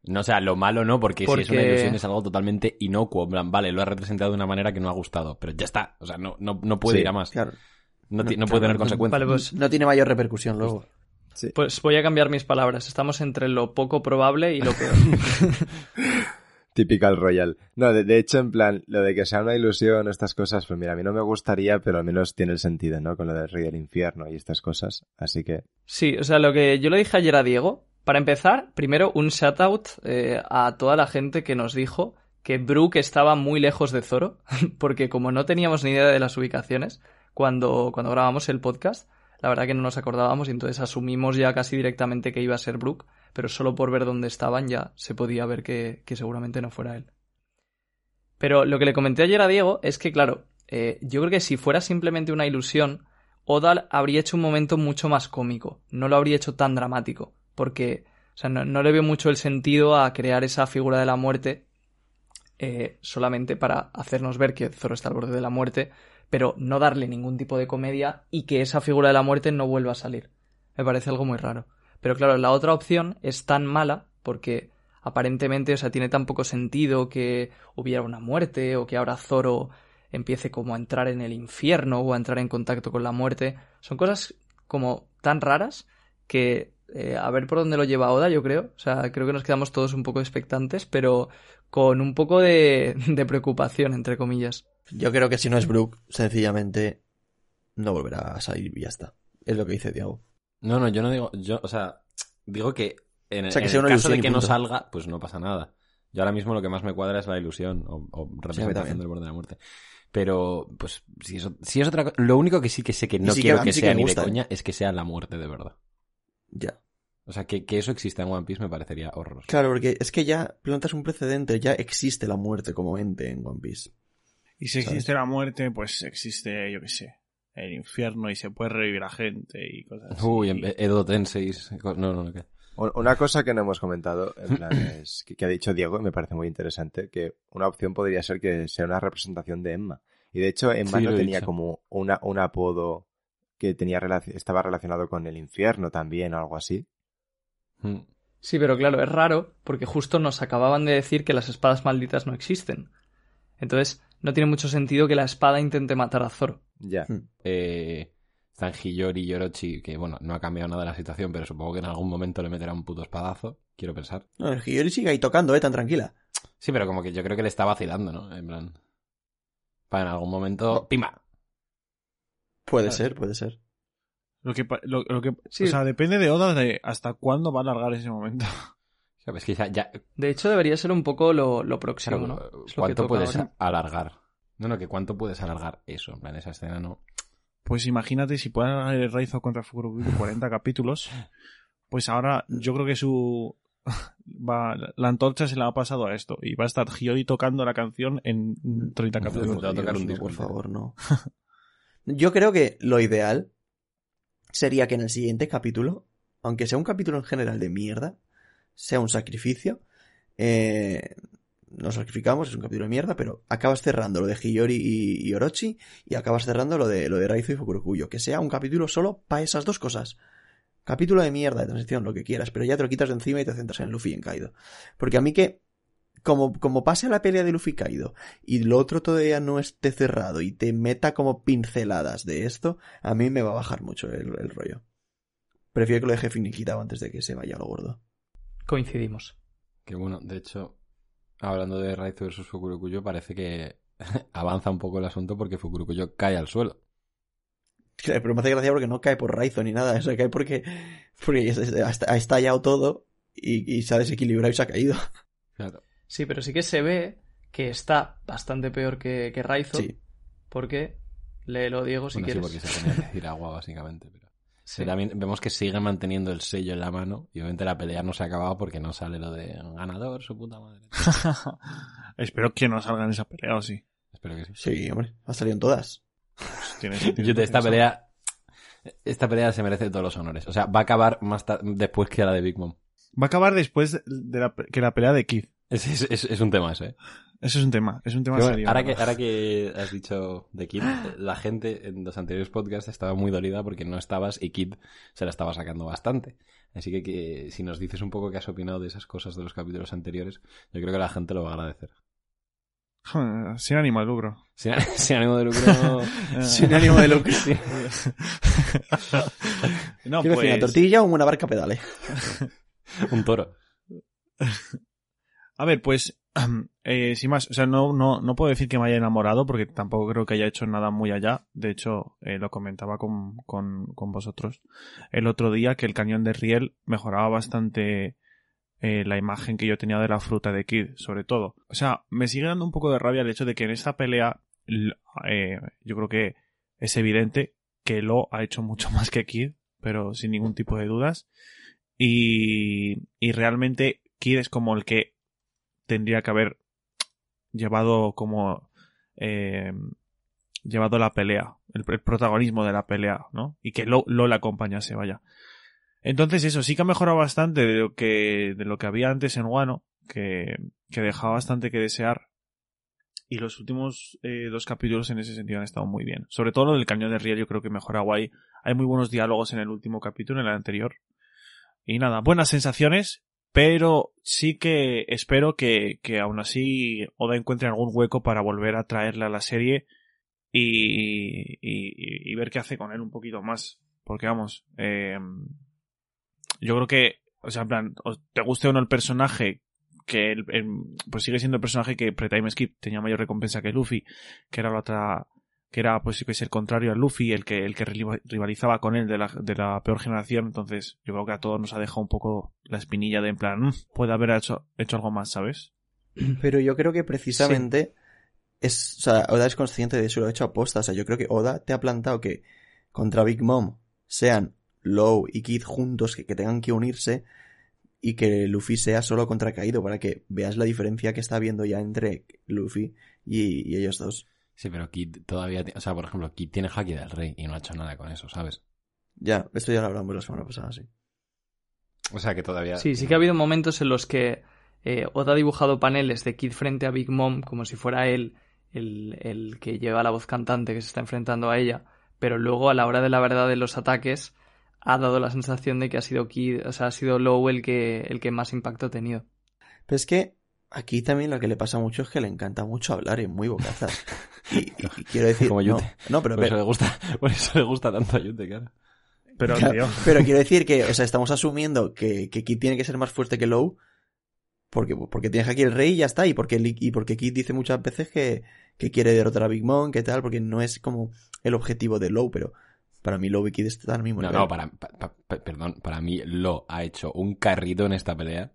No, o sea, lo malo no, porque, si es una ilusión es algo totalmente inocuo. En plan, vale, lo ha representado de una manera que no ha gustado, pero ya está. O sea, no, no, no puede Sí, ir a más. Claro. No, No, no puede tener consecuencias. Vale, pues, No tiene mayor repercusión luego. pues voy a cambiar mis palabras. Estamos entre lo poco probable y lo peor. [laughs] Typical Royal. No, de, de hecho, en plan, lo de que sea una ilusión, estas cosas, pues mira, a mí no me gustaría, pero al menos tiene el sentido, ¿no? Con lo del rey del infierno y estas cosas. Así que, Sí, o sea, lo que yo le dije ayer a Diego, para empezar, primero un shout out a toda la gente que nos dijo que Brook estaba muy lejos de Zoro, [laughs] porque como no teníamos ni idea de las ubicaciones cuando, cuando grabamos el podcast, la verdad que no nos acordábamos y entonces asumimos ya casi directamente que iba a ser Brook, pero solo por ver dónde estaban ya se podía ver que, que seguramente no fuera él. Pero lo que le comenté ayer a Diego es que, claro, eh, yo creo que si fuera simplemente una ilusión, Oda habría hecho un momento mucho más cómico, no lo habría hecho tan dramático, porque o sea, no, no le veo mucho el sentido a crear esa figura de la muerte eh, solamente para hacernos ver que Zoro está al borde de la muerte, pero no darle ningún tipo de comedia y que esa figura de la muerte no vuelva a salir. Me parece algo muy raro. Pero claro, la otra opción es tan mala porque aparentemente, o sea, tiene tan poco sentido que hubiera una muerte o que ahora Zoro empiece como a entrar en el infierno o a entrar en contacto con la muerte. Son cosas como tan raras que eh, a ver por dónde lo lleva Oda, yo creo. O sea, creo que nos quedamos todos un poco expectantes, pero con un poco de, [laughs] de preocupación, entre comillas. Yo creo que si no es Brook, sencillamente no volverá a salir y ya está. Es lo que dice Diego. No, no, yo no digo, yo, o sea, digo que en, O sea, que en sea el caso de que no salga, pues no pasa nada. Yo ahora mismo lo que más me cuadra es la ilusión o, o representación del borde de la muerte. Pero, pues, si es, si es otra cosa, lo único que sí que sé que no sí quiero que, sea que ni gusta, de ¿eh? coña es que sea la muerte de verdad. Ya. O sea, que, que eso exista en One Piece me parecería horroroso. Claro, porque es que ya plantas un precedente, ya existe la muerte como ente en One Piece. Y si ¿Sabes? existe la muerte, pues existe, yo qué sé. el infierno y se puede revivir a gente y cosas así. Uy, en- Edo Tensei. No, no, no. Una cosa que no hemos comentado, en plan, [laughs] es que, que ha dicho Diego, y me parece muy interesante, que una opción podría ser que sea una representación de Emma. Y de hecho, Emma Sí, no tenía dicho. como una, un apodo que tenía estaba relacionado con el infierno también o algo así. Mm. Sí, pero claro, es raro porque justo nos acababan de decir que las espadas malditas no existen. Entonces, no tiene mucho sentido que la espada intente matar a Zoro. Ya. Hmm. Eh, están Hiyori y Orochi, que bueno, no ha cambiado nada la situación, pero supongo que en algún momento le meterá un puto espadazo. Quiero pensar. No, el Hiyori sigue ahí tocando, eh, tan tranquila. Sí, pero como que yo creo que le está vacilando, ¿no? En plan. Para en algún momento. ¡Pima! Puede Claro. ser, puede ser. Lo que, pa- lo, lo que, Sí. o sea, depende de Oda de hasta cuándo va a alargar ese momento. [laughs] ¿Sabes? Que ya, De hecho, debería ser un poco lo, lo próximo, claro, ¿no? Es lo que ¿Cuánto puedes ahora. alargar? No, no, que cuánto puedes alargar eso. En plan, esa escena no. Pues imagínate si pueden alargar el Raizo contra Fukurokuyo 40 [laughs] capítulos, pues ahora yo creo que su... [laughs] Va, la antorcha se la ha pasado a esto y va a estar Hyori tocando la canción en 30 Te capítulos. un no, disco por favor, no. Yo creo que lo ideal sería que en el siguiente capítulo, aunque sea un capítulo en general de mierda, sea un sacrificio. Eh, nos sacrificamos, es un capítulo de mierda, pero acabas cerrando lo de Hiyori y, Orochi y acabas cerrando lo de lo de Raizo y Fukurokuyo. Que sea un capítulo solo para esas dos cosas. Capítulo de mierda, de transición, lo que quieras, pero ya te lo quitas de encima y te centras en Luffy y en Kaido. Porque a mí que, como, como pase la pelea de Luffy Kaido, y lo otro todavía no esté cerrado y te meta como pinceladas de esto, a mí me va a bajar mucho el, el rollo. Prefiero que lo deje finiquitado antes de que se vaya a lo gordo. Coincidimos. Que bueno, de hecho, hablando de Raizo versus Fukurokuyo, parece que [laughs] avanza un poco el asunto porque Fukurokuyo cae al suelo. Claro, Pero me hace gracia porque no cae por Raizo ni nada, eso cae porque, porque ya se- ha estallado todo y, y se ha desequilibrado y se ha caído. Claro. Sí, pero sí que se ve que está bastante peor que, que Raizo. Sí. Porque, léelo Diego si Bueno, sí, quieres. porque se ponía a decir agua, básicamente. Pero... [laughs] Sí. Sí, también vemos que sigue manteniendo el sello en la mano y obviamente la pelea no se ha acabado porque no sale lo de ganador, su puta madre. [laughs] Espero que no salgan esa pelea o sí. Espero que sí. Sí, hombre, ha salido en todas. Pues tiene sentido [laughs] Yo de esta pelea... Esta pelea se merece todos los honores. O sea, va a acabar más después que la de Big Mom. Va a acabar después de la, que la pelea de Kid. Es, es, es- es un tema ese, ¿eh? Eso es un tema, es un tema bueno, serio. ahora, que, ¿no? ahora que has dicho de Kid, la gente en los anteriores podcasts estaba muy dolida porque no estabas y Kid se la estaba sacando bastante. Así que, que si nos dices un poco qué has opinado de esas cosas de los capítulos anteriores, yo creo que la gente lo va a agradecer. Sin ánimo de lucro. Sin, [laughs] sin ánimo de lucro. [laughs] Sin ánimo de lucro. [laughs] no, Quiero decir, pues... una tortilla o una barca pedale. un toro. A ver, pues, [clears throat] eh, sin más, o sea, no, no, no puedo decir que me haya enamorado porque tampoco creo que haya hecho nada muy allá. De hecho, eh, lo comentaba con, con, con vosotros el otro día que el cañón de Riel mejoraba bastante eh, la imagen que yo tenía de la fruta de Kid, sobre todo. O sea, me sigue dando un poco de rabia el hecho de que en esta pelea, yo creo que es evidente que Lo ha hecho mucho [laughs] más que Kid, pero sin ningún tipo de dudas. Y, y realmente Kid es como el que tendría que haber llevado como eh, llevado la pelea, el, protagonismo de la pelea, ¿no? Y que Lo, Lo acompañase, vaya. Entonces eso sí que ha mejorado bastante de lo que de lo que había antes en Wano, que, que dejaba bastante que desear. Y los últimos eh, dos capítulos en ese sentido han estado muy bien. Sobre todo lo del cañón de Riel yo creo que mejora guay. Hay muy buenos diálogos en el último capítulo, en el anterior. Y nada, buenas sensaciones, pero sí que espero que, que aún así Oda encuentre algún hueco para volver a traerle a la serie y, y, y ver qué hace con él un poquito más. Porque vamos, eh, yo creo que, o sea, en plan, te guste o no el personaje, que el- el- pues sigue siendo el personaje que pre-time skip tenía mayor recompensa que Luffy, que era la otra, que era pues que es el contrario a Luffy, el que, el que riva- rivalizaba con él de la, de la peor generación, entonces yo creo que a todos nos ha dejado un poco la espinilla de en plan, "Mm, puede haber hecho, hecho algo más, ¿sabes? [clears throat] Pero yo creo que precisamente es, o sea, Oda es consciente de eso, lo ha hecho aposta. O sea, yo creo que Oda te ha plantado que contra Big Mom sean Low y Kid juntos, que, que tengan que unirse y que Luffy sea solo contra Kaido para que veas la diferencia que está habiendo ya entre Luffy y, y ellos dos. Sí, pero Kid todavía... O sea, por ejemplo, Kid tiene Haki del Rey y no ha hecho nada con eso, ¿sabes? Ya, esto ya lo hablamos la semana pasada, sí. O sea, que todavía... Sí, sí que ha habido momentos en los que eh, Oda ha dibujado paneles de Kid frente a Big Mom como si fuera él el, el que lleva la voz cantante que se está enfrentando a ella, pero luego a la hora de la verdad de los ataques ha dado la sensación de que ha sido Kid, o sea, ha sido Low el que, el que más impacto ha tenido. Pero es que aquí también lo que le pasa mucho es que le encanta mucho hablar y es muy bocazas. [laughs] Y, y- y quiero decir... Como no, Yute. no, pero, Por eso pero, le gusta, [laughs] por eso le gusta tanto a Yute, claro. Pero, Claro, pero quiero [laughs] decir que, o sea, estamos asumiendo que, que Kid tiene que ser más fuerte que Low porque, porque tiene aquí el rey y ya está. Y porque, y porque Kid dice muchas veces que, que quiere derrotar a Big Mom, que tal, porque no es como el objetivo de Low, pero para mí Low y Kid están al mismo No, nivel. no, para, pa- pa- pa- perdón, para mí Lo ha hecho un carrito en esta pelea.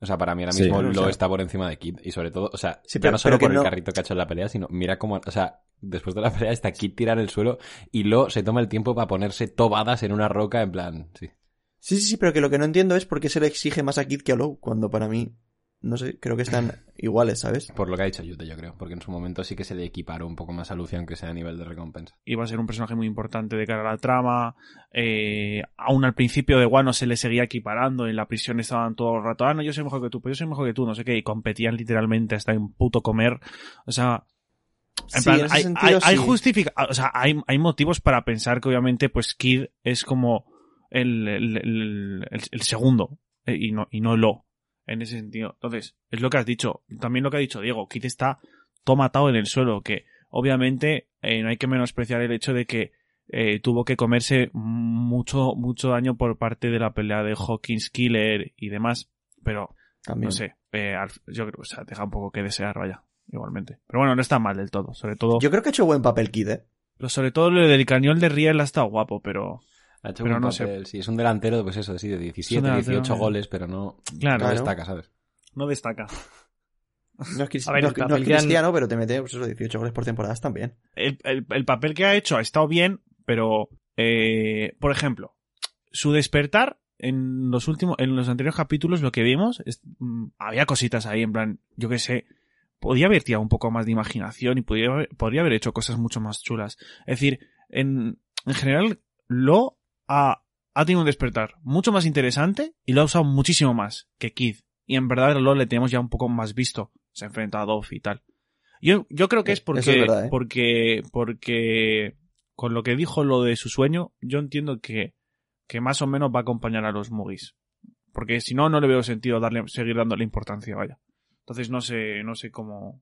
O sea, para mí ahora Sí. mismo o Lo sea- está por encima de Kid. Y sobre todo, o sea, Sí, ya no solo por el carrito que ha hecho en la pelea, sino mira cómo, o sea, después de la [laughs] pelea está Kid tirar el suelo y Lo se toma el tiempo para ponerse tobadas en una roca en plan, sí. Sí, sí, sí, pero que lo que no entiendo es por qué se le exige más a Kid que a Low, cuando para mí, no sé, creo que están iguales, ¿sabes? Por lo que ha dicho Yute, yo creo. Porque en su momento sí que se le equiparó un poco más a Lucy, aunque sea a nivel de recompensa. iba a ser un personaje muy importante de cara a la trama. Eh, aún al principio de Wano se le seguía equiparando. En la prisión estaban todo el rato. Ah, no, yo soy mejor que tú, pero yo soy mejor que tú, no sé qué. Y competían literalmente hasta en puto comer. O sea. En Sí, plan, en ese hay, sentido, hay, hay sí. justifica- o sea, hay, hay motivos para pensar que obviamente, pues Kid es como el, el, el, el- el segundo. eh, y no, y no lo. En ese sentido. Entonces, es lo que has dicho. También lo que ha dicho Diego. Kid está todo matado en el suelo. Que obviamente eh, no hay que menospreciar el hecho de que eh, tuvo que comerse mucho, mucho daño por parte de la pelea de Hawkins Killer y demás. Pero, También. no sé, eh, yo creo que o sea, deja un poco que desear, vaya, igualmente. Pero bueno, no está mal del todo. Sobre todo, Yo creo que ha hecho buen papel Kid, ¿eh? pero sobre todo lo del cañón de Riel ha estado guapo, pero Ha hecho Pero un no sé. papel, sí, es un delantero, pues eso, sí, de 17, delantero, 18 eh. goles, pero no, Claro. no destaca, ¿sabes? no destaca. No es, [laughs] ver, no no papel es han- cristiano, pero te mete pues eso, 18 goles por temporada también. El, el- el papel que ha hecho ha estado bien, pero, eh, por ejemplo, su despertar en los últimos, en los anteriores capítulos, lo que vimos, es- mm, había cositas ahí, en plan, yo qué sé, podía haber tirado un poco más de imaginación y podría, haber- podría haber hecho cosas mucho más chulas. Es decir, en, en general, lo ha, ha tenido un despertar mucho más interesante y lo ha usado muchísimo más que Kid. Y en verdad, lo le tenemos ya un poco más visto. Se enfrenta a Dove y tal. Yo, yo creo que es Eso porque, es verdad, ¿eh? porque, porque con lo que dijo lo de su sueño, yo entiendo que, que más o menos va a acompañar a los Mugis. Porque si no, no le veo sentido darle, seguir dándole importancia, vaya. Entonces no sé, no sé cómo,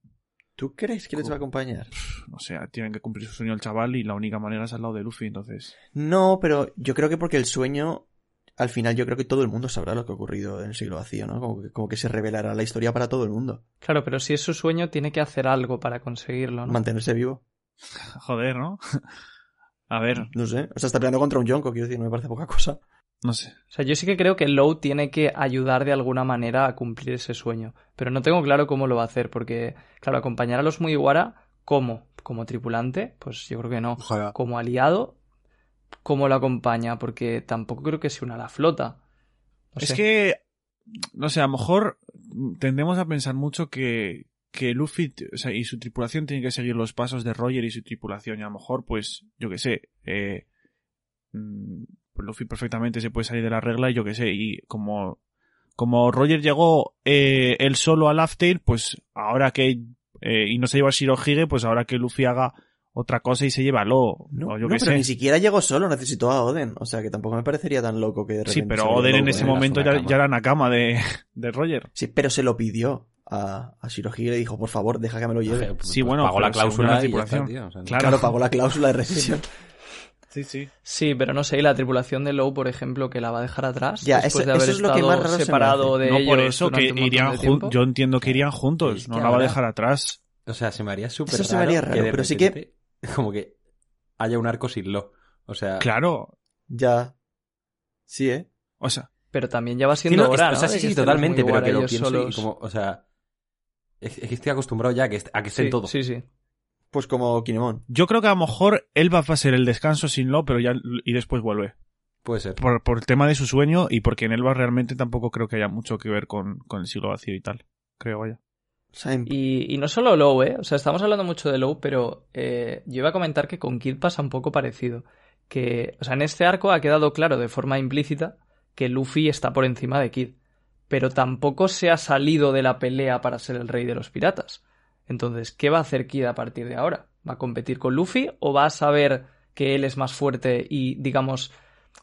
¿Tú crees que les va a acompañar? no sé, tienen que cumplir su sueño el chaval y la única manera es al lado de Luffy, entonces. No, pero yo creo que porque el sueño, al final yo creo que todo el mundo sabrá lo que ha ocurrido en el siglo vacío, ¿no? Como que, como que se revelará la historia para todo el mundo. Claro, pero si es su sueño, tiene que hacer algo para conseguirlo, ¿no? Mantenerse vivo. [laughs] Joder, ¿no? [laughs] a ver, No sé. O sea, está peleando contra un Yonko, quiero decir, no me parece poca cosa. No sé. O sea, yo sí que creo que Low tiene que ayudar de alguna manera a cumplir ese sueño. Pero no tengo claro cómo lo va a hacer, porque, claro, acompañar a los Mugiwara, ¿cómo? ¿Como tripulante? Pues yo creo que no. Ojalá. Como aliado, ¿cómo lo acompaña? Porque tampoco creo que se una a la flota. No Es sé. que, no sé, a lo mejor tendemos a pensar mucho que, que Luffy o sea, y su tripulación tienen que seguir los pasos de Roger y su tripulación. Y a lo mejor, pues, yo qué sé, eh, mm, pues Luffy perfectamente se puede salir de la regla y yo qué sé. Y como, como Roger llegó eh, él solo a Laugh Tale, pues ahora que, eh, y no se lleva a Shirohige, pues ahora que Luffy haga otra cosa y se lleva a Lo, No, o yo no, qué pero sé. ni siquiera llegó solo, necesitó a Oden. O sea, que tampoco me parecería tan loco que de repente... Sí, pero Oden en ese momento ya, ya era Nakama de, [laughs] de Roger. Sí, pero se lo pidió a, a Shirohige y le dijo, por favor, deja que me lo lleve. Pues- Sí, pues bueno, pagó la cláusula ya tripulación. está, tío, o sea, no- Claro. Claro, pagó la cláusula de [laughs] rescisión. Sí, sí. Sí, pero no sé, y la tripulación de Low, por ejemplo, que la va a dejar atrás Ya, después eso- de haber eso es lo que más raro se me separado hace. de no ellos por eso que irían juntos. Yo entiendo que irían juntos, Es no la va a dejar atrás. O sea, se me haría súper Eso se me haría raro, de pero sí que- [laughs] Como que haya un arco sin lo. O sea... Claro. Ya. Sí, ¿eh? O sea, Pero también ya va Sí, siendo no, es- hora, o ¿no? sea, sí, sí, totalmente, pero que lo pienso y solos. como... O sea... Es que estoy acostumbrado ya a que, a que estén Sí, todo. Sí, sí. Pues como Kinemon. yo creo que a lo mejor él va a ser el descanso sin lo, pero ya y después vuelve. Puede ser. Por, por el tema de su sueño y porque en Elba realmente tampoco creo que haya mucho que ver con, con el siglo vacío y tal. Creo, vaya. Y, y no solo Low, ¿eh? O sea, estamos hablando mucho de Low, pero eh, yo iba a comentar que con Kid pasa un poco parecido. Que, o sea, en este arco ha quedado claro de forma implícita que Luffy está por encima de Kid. Pero tampoco se ha salido de la pelea para ser el rey de los piratas. Entonces, ¿qué va a hacer Kid a partir de ahora? ¿Va a competir con Luffy o va a saber que él es más fuerte y, digamos,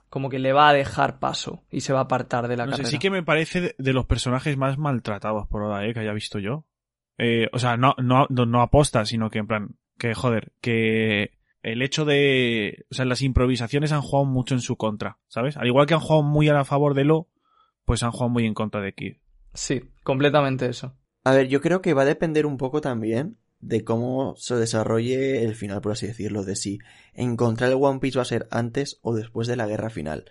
como que le va a dejar paso y se va a apartar de la No sé, carrera? sí que me parece de- los personajes más maltratados por ahora, eh, que haya visto yo. Eh, o sea, no, no, no, no aposta, sino que en plan, que joder, que el hecho de, o sea, las improvisaciones han jugado mucho en su contra, ¿sabes? Al igual que han jugado muy a la favor de Lo, pues han jugado muy en contra de Kid. Sí, completamente eso. A ver, yo creo que va a depender un poco también de cómo se desarrolle el final, por así decirlo, de si encontrar el One Piece va a ser antes o después de la guerra final.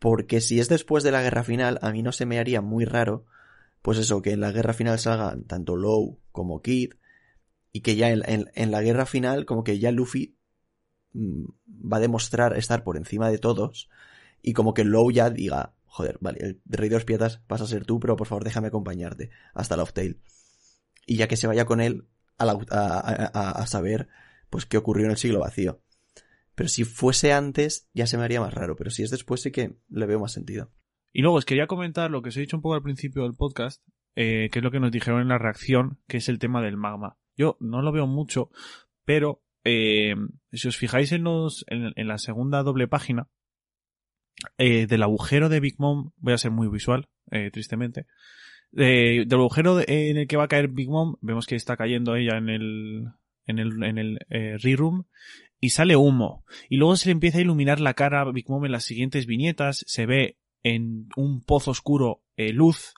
Porque si es después de la guerra final, a mí no se me haría muy raro, pues eso, que en la guerra final salgan tanto Low como Kid, y que ya en, la guerra final, como que ya Luffy mm, va a demostrar estar por encima de todos, y como que Low ya diga, joder, vale, el rey de los piratas vas a ser tú, pero por favor déjame acompañarte hasta Love Tale. Y ya que se vaya con él a, a- saber pues qué ocurrió en el siglo vacío. Pero si fuese antes, ya se me haría más raro, pero si es después sí que le veo más sentido. Y luego os quería comentar lo que os he dicho un poco al principio del podcast, eh, que es lo que nos dijeron en la reacción, que es el tema del magma. Yo no lo veo mucho, pero eh, si os fijáis en, los, en la segunda doble página, eh, del agujero de Big Mom, voy a ser muy visual, eh, tristemente, eh, del agujero de- en el que va a caer Big Mom, vemos que está cayendo ella en el, en el, en el eh, re-room, y sale humo. Y luego se le empieza a iluminar la cara a Big Mom en las siguientes viñetas, se ve en un pozo oscuro eh, luz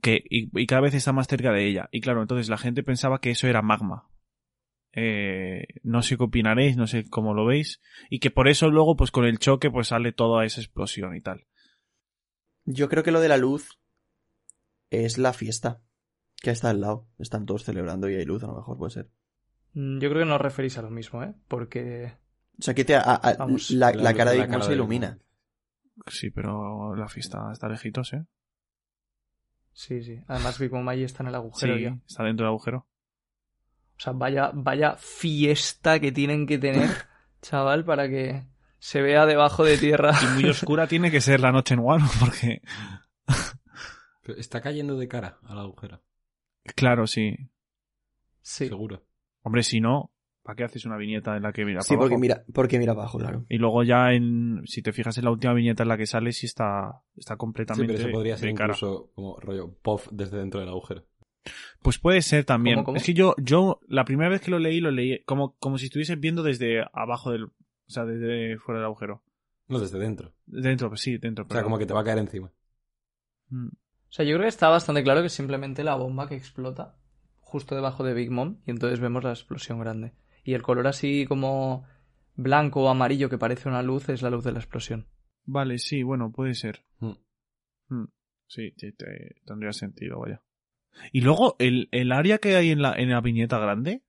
que y cada vez está más cerca de ella. Y claro, entonces la gente pensaba que eso era magma. Eh, no sé qué opinaréis, no sé cómo lo veis. Y que por eso luego, pues con el choque, pues sale toda esa explosión y tal. Yo creo que lo de la luz es la fiesta que está al lado. Están todos celebrando y hay luz, a lo mejor puede ser. Mm, Yo creo que no os referís a lo mismo, ¿eh? Porque O sea, que te, a- a- Vamos, la, La la luz cara de cara se ilumina. Sí, pero la fiesta está lejitos, ¿eh? sí, sí. Además Big Mom ahí está en el agujero Sí, ya. está dentro del agujero. O sea, vaya, vaya fiesta que tienen que tener, [laughs] chaval, para que se vea debajo de tierra. Y muy oscura tiene que ser la noche en Wano, [laughs] porque... Pero está cayendo de cara al agujero, Claro, sí. Sí. seguro. Hombre, si no, ¿para qué haces una viñeta en la que mira Sí, para porque abajo? mira, porque mira abajo, claro. Y luego ya en, si te fijas en la última viñeta en la que sale, sí está, está Sí, completamente pero eso podría ser cara. incluso como rollo puff desde dentro del agujero. Pues puede ser también. ¿Cómo, cómo? Es que yo, yo, la primera vez que lo leí, lo leí como, como si estuviese viendo desde abajo del, o sea, desde fuera del agujero. No, desde dentro. Dentro, pues sí, dentro. O sea, como que te va a caer encima. Mm. O sea, yo creo que está bastante claro que es simplemente la bomba que explota justo debajo de Big Mom y entonces vemos la explosión grande. Y el color así como blanco o amarillo que parece una luz es la luz de la explosión. Vale, sí, bueno, puede ser. Mm. Mm. Sí, te- te- tendría sentido, vaya. Y luego, el, el área que hay en la, en la viñeta grande,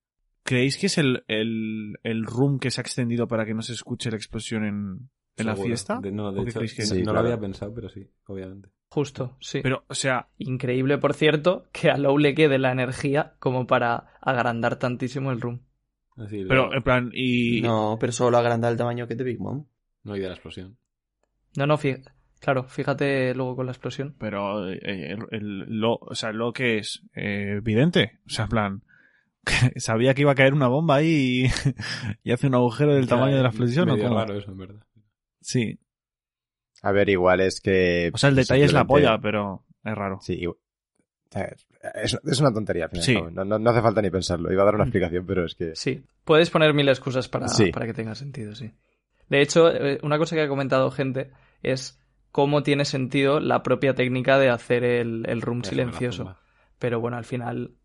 ¿creéis que es el, el, el room que se ha extendido para que no se escuche la explosión en, en la fiesta? De- no, de ¿O qué hecho, creéis que no, es? Sí, no lo había pensado, pero sí, obviamente. Justo, sí. Pero, o sea, Increíble, por cierto, que a Low le quede la energía como para agrandar tantísimo el room. Así, pero lo- en plan, y... No, pero solo agranda el tamaño que de Big Mom. no hay de la explosión. No, no, fí- claro, fíjate luego con la explosión. Pero eh, el, el- lo, o sea, lo que es eh, evidente. O sea, en plan, [laughs] sabía que iba a caer una bomba ahí y, [laughs] y hace un agujero del Ya, tamaño de la explosión. ¿o cómo? raro eso, en verdad. Sí. A ver, igual es que... O sea, el detalle es la polla, pero es raro. Sí, igual- es, es una tontería, al fin y al Sí. No, no- no hace falta ni pensarlo. Iba a dar una [laughs] explicación, pero es que... Sí, puedes poner mil excusas para, Sí. para que tenga sentido, sí. De hecho, eh, una cosa que ha comentado gente es cómo tiene sentido la propia técnica de hacer el, el room silencioso. Pero bueno, al final,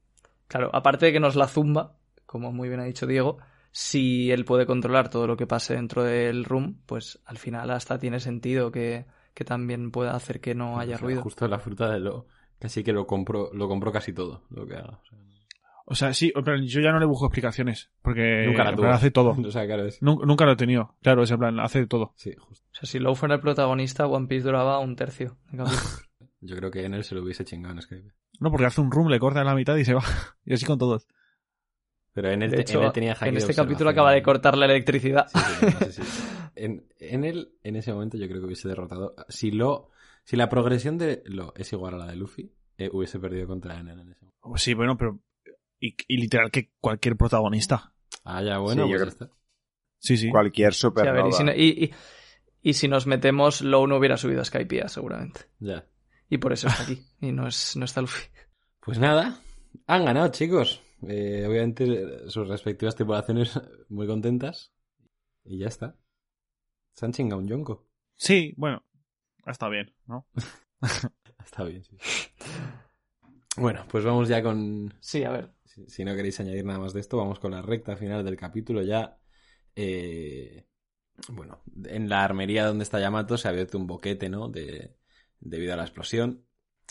claro, aparte de que nos la zumba, como muy bien ha dicho Diego, si él puede controlar todo lo que pase dentro del room, pues al final hasta tiene sentido que, que también pueda hacer que no haya O sea, ruido. Justo la fruta de lo... Casi que lo compro, lo compro casi todo, lo que haga. O sea, O sea, sí, plan, yo ya no le busco explicaciones. Porque nunca la hace todo. [laughs] O sea, claro, es... Nun- Nunca lo he tenido. Claro, es en plan, hace todo. Sí, justo. O sea, si Low fuera el protagonista, One Piece duraba un tercio. [laughs] Yo creo que en él se lo hubiese chingado en Skype. No, porque hace un room, le corta en la mitad y se va. [laughs] y así con todos. Pero en él, De hecho, en él tenía hack en de este capítulo acaba de cortar la electricidad. Sí, sí, sí, sí, sí. En, en él, en ese momento, yo creo que hubiese derrotado. Si lo, si la progresión de lo es igual a la de Luffy, eh, hubiese perdido contra Enen en ese momento. Pues sí, bueno, pero. Y, y literal que cualquier protagonista. Ah, ya, bueno, Sí, yo pues creo- ya está. Sí, sí. Cualquier Sí, a ver, supernova. y, si no- y- y- y si nos metemos, Low no hubiera subido a Skypiea, seguramente. Ya. Y por eso está aquí. Y no, es, no está Luffy. [laughs] Pues nada, han ganado, chicos. Eh, obviamente, sus respectivas tripulaciones [laughs] muy contentas. Y ya está. Se han chingado un yonko. Sí, bueno. Ha estado bien, ¿no? [laughs] Está bien, sí. Bueno, pues vamos ya con. Sí, a ver. Si, no queréis añadir nada más de esto, vamos con la recta final del capítulo ya. eh, bueno, en la armería donde está Yamato se ha abierto un boquete, ¿no? De, debido a la explosión.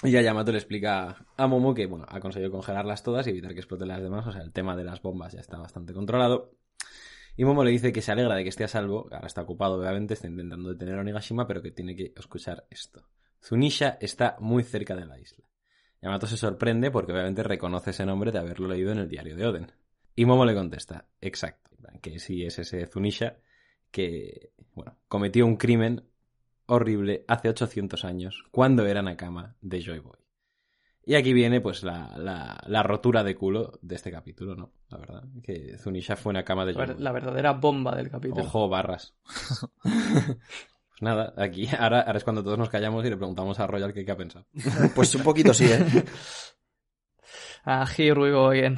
Y ya Yamato le explica a Momo que, bueno, ha conseguido congelarlas todas y evitar que exploten las demás. O sea, el tema de las bombas ya está bastante controlado. Y Momo le dice que se alegra de que esté a salvo. Ahora está ocupado, obviamente, está intentando detener a Onigashima, pero que tiene que escuchar esto. Zunisha está muy cerca de la isla. Yamato se sorprende porque obviamente reconoce ese nombre de haberlo leído en el diario de Oden. Y Momo le contesta, exacto, que sí es ese Zunisha que, bueno, cometió un crimen horrible hace 800 años, cuando era Nakama de Joy Boy. Y aquí viene, pues, la, la, la rotura de culo de este capítulo, ¿no? La verdad, que Zunisha fue Nakama de La, Joy Boy. la verdadera bomba del capítulo. Ojo, barras. [laughs] nada, aquí, [laughs] ahora, ahora es cuando todos nos callamos y le preguntamos a Royal qué, qué ha pensado. [laughs] Pues un poquito sí, ¿eh? [laughs] Ah, here we go again.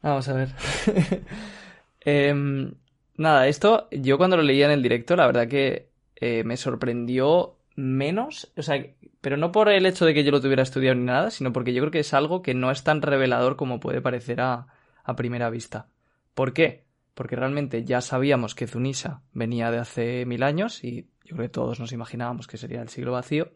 Vamos a ver. Em, nada, esto yo cuando lo leía en el directo, la verdad que eh, me sorprendió menos, o sea, pero no por el hecho de que yo lo tuviera estudiado ni nada, sino porque yo creo que es algo que no es tan revelador como puede parecer a, a primera vista. ¿Por qué? Porque realmente ya sabíamos que Zunisha venía de hace mil años y yo creo que todos nos imaginábamos que sería el siglo vacío.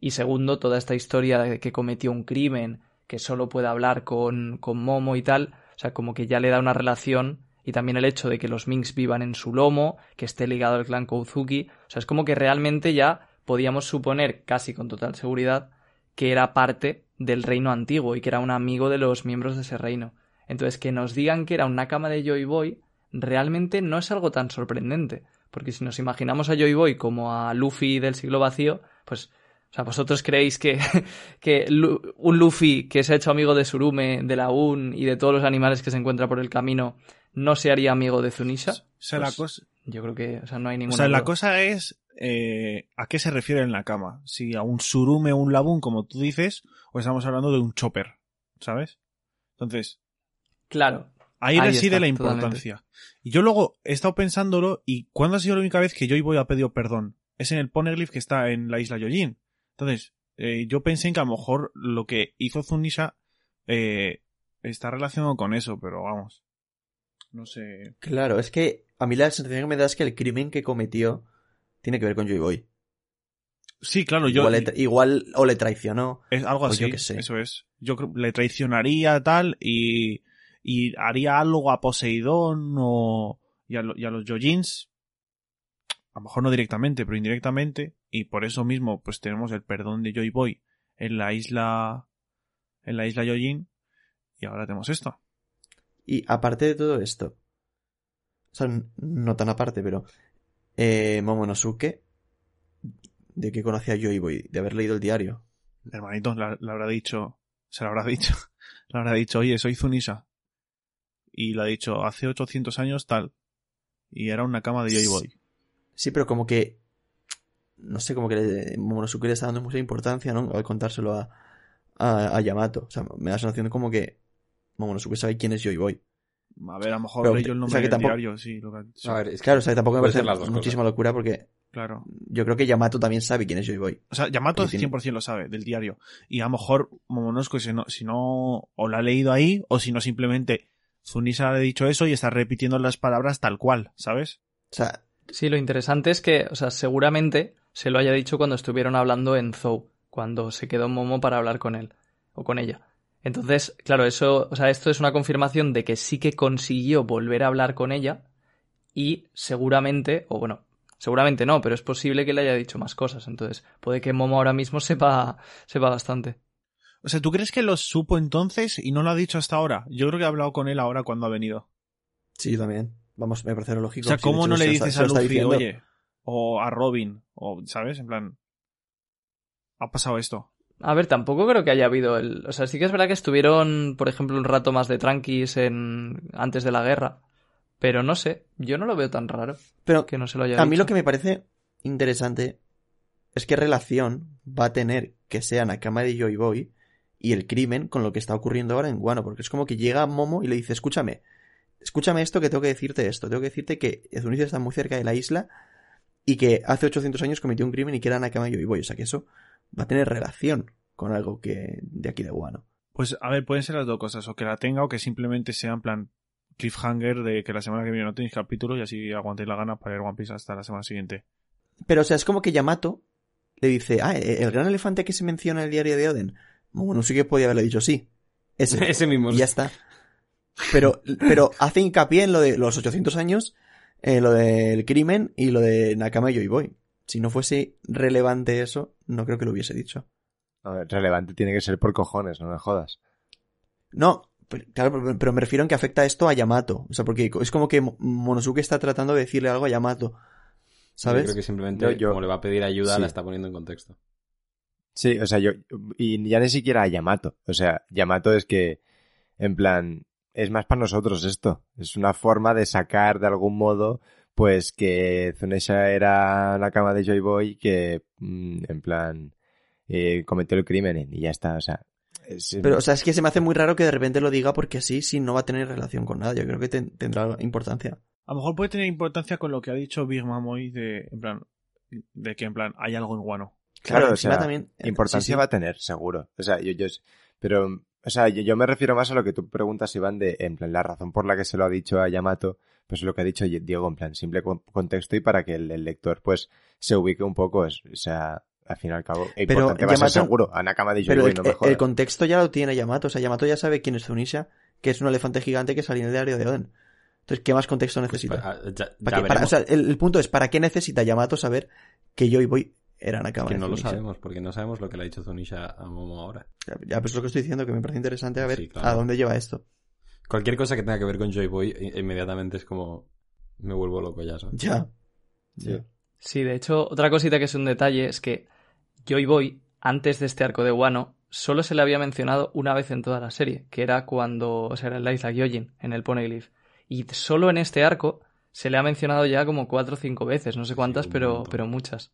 Y segundo, toda esta historia de que cometió un crimen, que solo puede hablar con, con Momo y tal, o sea, como que ya le da una relación y también el hecho de que los Minks vivan en su lomo, que esté ligado al clan Kozuki, o sea, es como que realmente ya podíamos suponer casi con total seguridad que era parte del reino antiguo y que era un amigo de los miembros de ese reino. Entonces, que nos digan que era un Nakama de Joy Boy realmente no es algo tan sorprendente, porque si nos imaginamos a Joy Boy como a Luffy del siglo vacío, pues o sea, ¿vosotros creéis que, [laughs] que un Luffy que se ha hecho amigo de Surume, de la Un y de todos los animales que se encuentra por el camino no se haría amigo de Zunisha? O sea, la Pues, cosa, Yo creo que o sea, no hay o ninguna sea, la cosa es eh, a qué se refiere en la cama. Si a un surume o un labún, como tú dices, o estamos hablando de un chopper, ¿sabes? Entonces, Claro. ahí, Ahí reside está, la totalmente. importancia. Y yo luego he estado pensándolo, y ¿cuándo ha sido la única vez que Joy Boy ha pedido perdón? Es en el Poneglyph que está en la isla Yojin. Entonces, eh, yo pensé en que a lo mejor lo que hizo Zunisha eh, está relacionado con eso, pero vamos. No sé. Claro, es que a mí la sensación que me da es que el crimen que cometió tiene que ver con Joy Boy. Sí, claro, yo. igual, le igual o le traicionó. Es algo O así. yo qué sé. Eso es. Yo creo le traicionaría tal y, y haría algo a Poseidón o y a, lo- y a los Yojins. A lo mejor no directamente, pero indirectamente. Y por eso mismo, pues tenemos el perdón de Joy Boy en la isla. En la isla Yojin. Y ahora tenemos esto. Y aparte de todo esto, o sea, no tan aparte, pero eh, Momonosuke, de que conocía Joy Boy, de haber leído el diario. Hermanito, le habrá dicho. Se lo habrá dicho. [laughs] Le habrá dicho, oye, soy Zunisha. Y le ha dicho, hace 800 años tal. Y era una cama de Joy Boy. Sí, pero como que, no sé, como que le- Momonosuke le está dando mucha importancia, ¿no? Al contárselo a, a, a Yamato. O sea, me da la sensación como que Momonosuke sabe quién es Joy Boy. A ver, a lo mejor Pero, leyó el o nombre sea, que del tampoco- diario, sí. Lo que- sí, A ver, es Claro, o sea, que tampoco me parece muchísima locura porque claro. yo creo que Yamato también sabe quién es Joy Boy. O sea, Yamato Porque tiene- 100% lo sabe, del diario. Y a lo mejor Momonosuke, si no, si no, o lo ha leído ahí, o si no, simplemente Zunisha le ha dicho eso y está repitiendo las palabras tal cual, ¿sabes? O sea, Sí, lo interesante es que, o sea, seguramente se lo haya dicho cuando estuvieron hablando en Zou, cuando se quedó Momo para hablar con él o con ella. Entonces, claro, eso, o sea, esto es una confirmación de que sí que consiguió volver a hablar con ella y seguramente, o bueno, seguramente no, pero es posible que le haya dicho más cosas. Entonces, puede que Momo ahora mismo sepa, sepa bastante. O sea, ¿tú crees que lo supo entonces y no lo ha dicho hasta ahora? Yo creo que ha hablado con él ahora cuando ha venido. Sí, yo también. Vamos, me parece lógico. O sea, ¿cómo no le está- dices a Luffy, diciendo. oye, o a Robin, o, ¿sabes? En plan, ha pasado esto. A ver, tampoco creo que haya habido el... O sea, sí que es verdad que estuvieron, por ejemplo, un rato más de tranquis en... antes de la guerra. Pero no sé, yo no lo veo tan raro Pero que no se lo haya a mí lo que me parece interesante es qué relación va a tener que sea Nakama de Joy Boy y el crimen con lo que está ocurriendo ahora en Guano. Porque es como que llega Momo y le dice, escúchame, escúchame esto que tengo que decirte esto. Tengo que decirte que Zunisha está muy cerca de la isla y que hace 800 años cometió un crimen y que era Nakama Joy Boy. O sea que eso va a tener relación con algo que de aquí de Guano. Pues, a ver, pueden ser las dos cosas, o que la tenga o que simplemente sea en plan cliffhanger de que la semana que viene no tenéis capítulo y así aguantéis la gana para ir One Piece hasta la semana siguiente. Pero, o sea, es como que Yamato le dice, ah, el gran elefante que se menciona en el diario de Oden. Bueno, sí que podía haberle dicho sí. Ese. [laughs] Ese mismo. y ya está. Pero, pero hace hincapié en lo de los 800 años, eh, lo del crimen y lo de Nakama y Boy. Si no fuese relevante eso, no creo que lo hubiese dicho. A ver, relevante tiene que ser por cojones, no me jodas. No, pero- claro, pero- me refiero en que afecta esto a Yamato. O sea, porque es como que Mo- Monosuke está tratando de decirle algo a Yamato. Yo ¿Sabes? creo que simplemente, Yo- yo- como le va a pedir ayuda, sí. la está poniendo en contexto. Sí, o sea, yo. Y ya ni siquiera a Yamato. O sea, Yamato es que. En plan. Es más para nosotros esto. Es una forma de sacar de algún modo. Pues que Zunesha era la cama de Joy Boy que. mm, En plan. eh, cometió el crimen y ya está. O sea. es- Pero, o sea, es que se me hace muy raro que de repente lo diga porque así, sí, no va a tener relación con nada. Yo creo que ten- tendrá importancia. A lo mejor puede tener importancia con lo que ha dicho Big Mom hoy de, en plan, de que en plan hay algo en Guano. Claro, o encima sea, también. eh, Importancia sí, sí. va a tener, seguro. O sea, yo, yo, pero, o sea, yo, yo me refiero más a lo que tú preguntas, Iván, de, en plan, la razón por la que se lo ha dicho a Yamato, pues lo que ha dicho Diego, en plan, simple con- contexto y para que el, el lector, pues, se ubique un poco, es, o sea, al fin y al cabo, Pero importante va a ser Yamato- seguro, a Nakama de Pero el, no me el contexto ya lo tiene Yamato. O sea, Yamato ya sabe quién es Zunisha, que es un elefante gigante que salió en el diario de Oden. Entonces, ¿qué más contexto Pues necesita? pa- ya- ya ¿Para qué- para- veremos. o sea, el, el punto es, ¿para qué necesita Yamato saber que yo y Eran Nakama que no lo sabemos, porque no sabemos lo que le ha dicho Zunisha a Momo ahora. Ya, ya, pues es lo que estoy diciendo, que me parece interesante a ver Sí, claro. a dónde lleva esto. Cualquier cosa que tenga que ver con Joy Boy, inmediatamente es como. Me vuelvo loco ya, ¿sabes? Ya. Sí. Sí, de hecho, otra cosita que es un detalle es que Joy Boy, antes de este arco de Wano, solo se le había mencionado una vez en toda la serie, que era cuando, o sea, era en la isla Gyojin, en el Poneglyph. Y solo en este arco se le ha mencionado ya como cuatro o cinco veces, no sé cuántas, pero, pero muchas.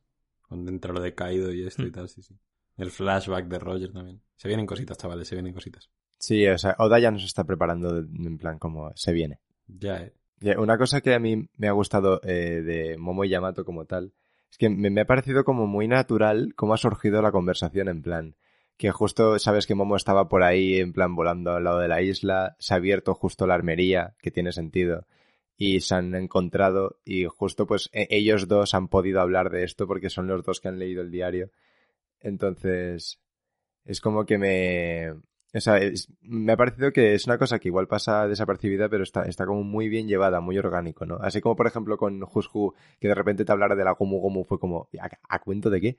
Cuando entra lo de Kaido y esto y Hmm. tal, sí, sí. El flashback de Roger también. Se vienen cositas, chavales, se vienen cositas. Sí, o sea, Oda ya nos está preparando, en plan, como se viene. Ya, eh. Una cosa que a mí me ha gustado eh, de Momo y Yamato como tal, es que me, me ha parecido como muy natural cómo ha surgido la conversación en plan, que justo sabes que Momo estaba por ahí en plan volando al lado de la isla, se ha abierto justo la armería, que tiene sentido, y se han encontrado y justo pues e- ellos dos han podido hablar de esto porque son los dos que han leído el diario. Entonces, es como que me... O sea, es- me ha parecido que es una cosa que igual pasa desapercibida, pero está, está como muy bien llevada, muy orgánico, ¿no? Así como, por ejemplo, con Who, que de repente te hablara de la Gomu Gomu, fue como, ¿a, a cuento de qué?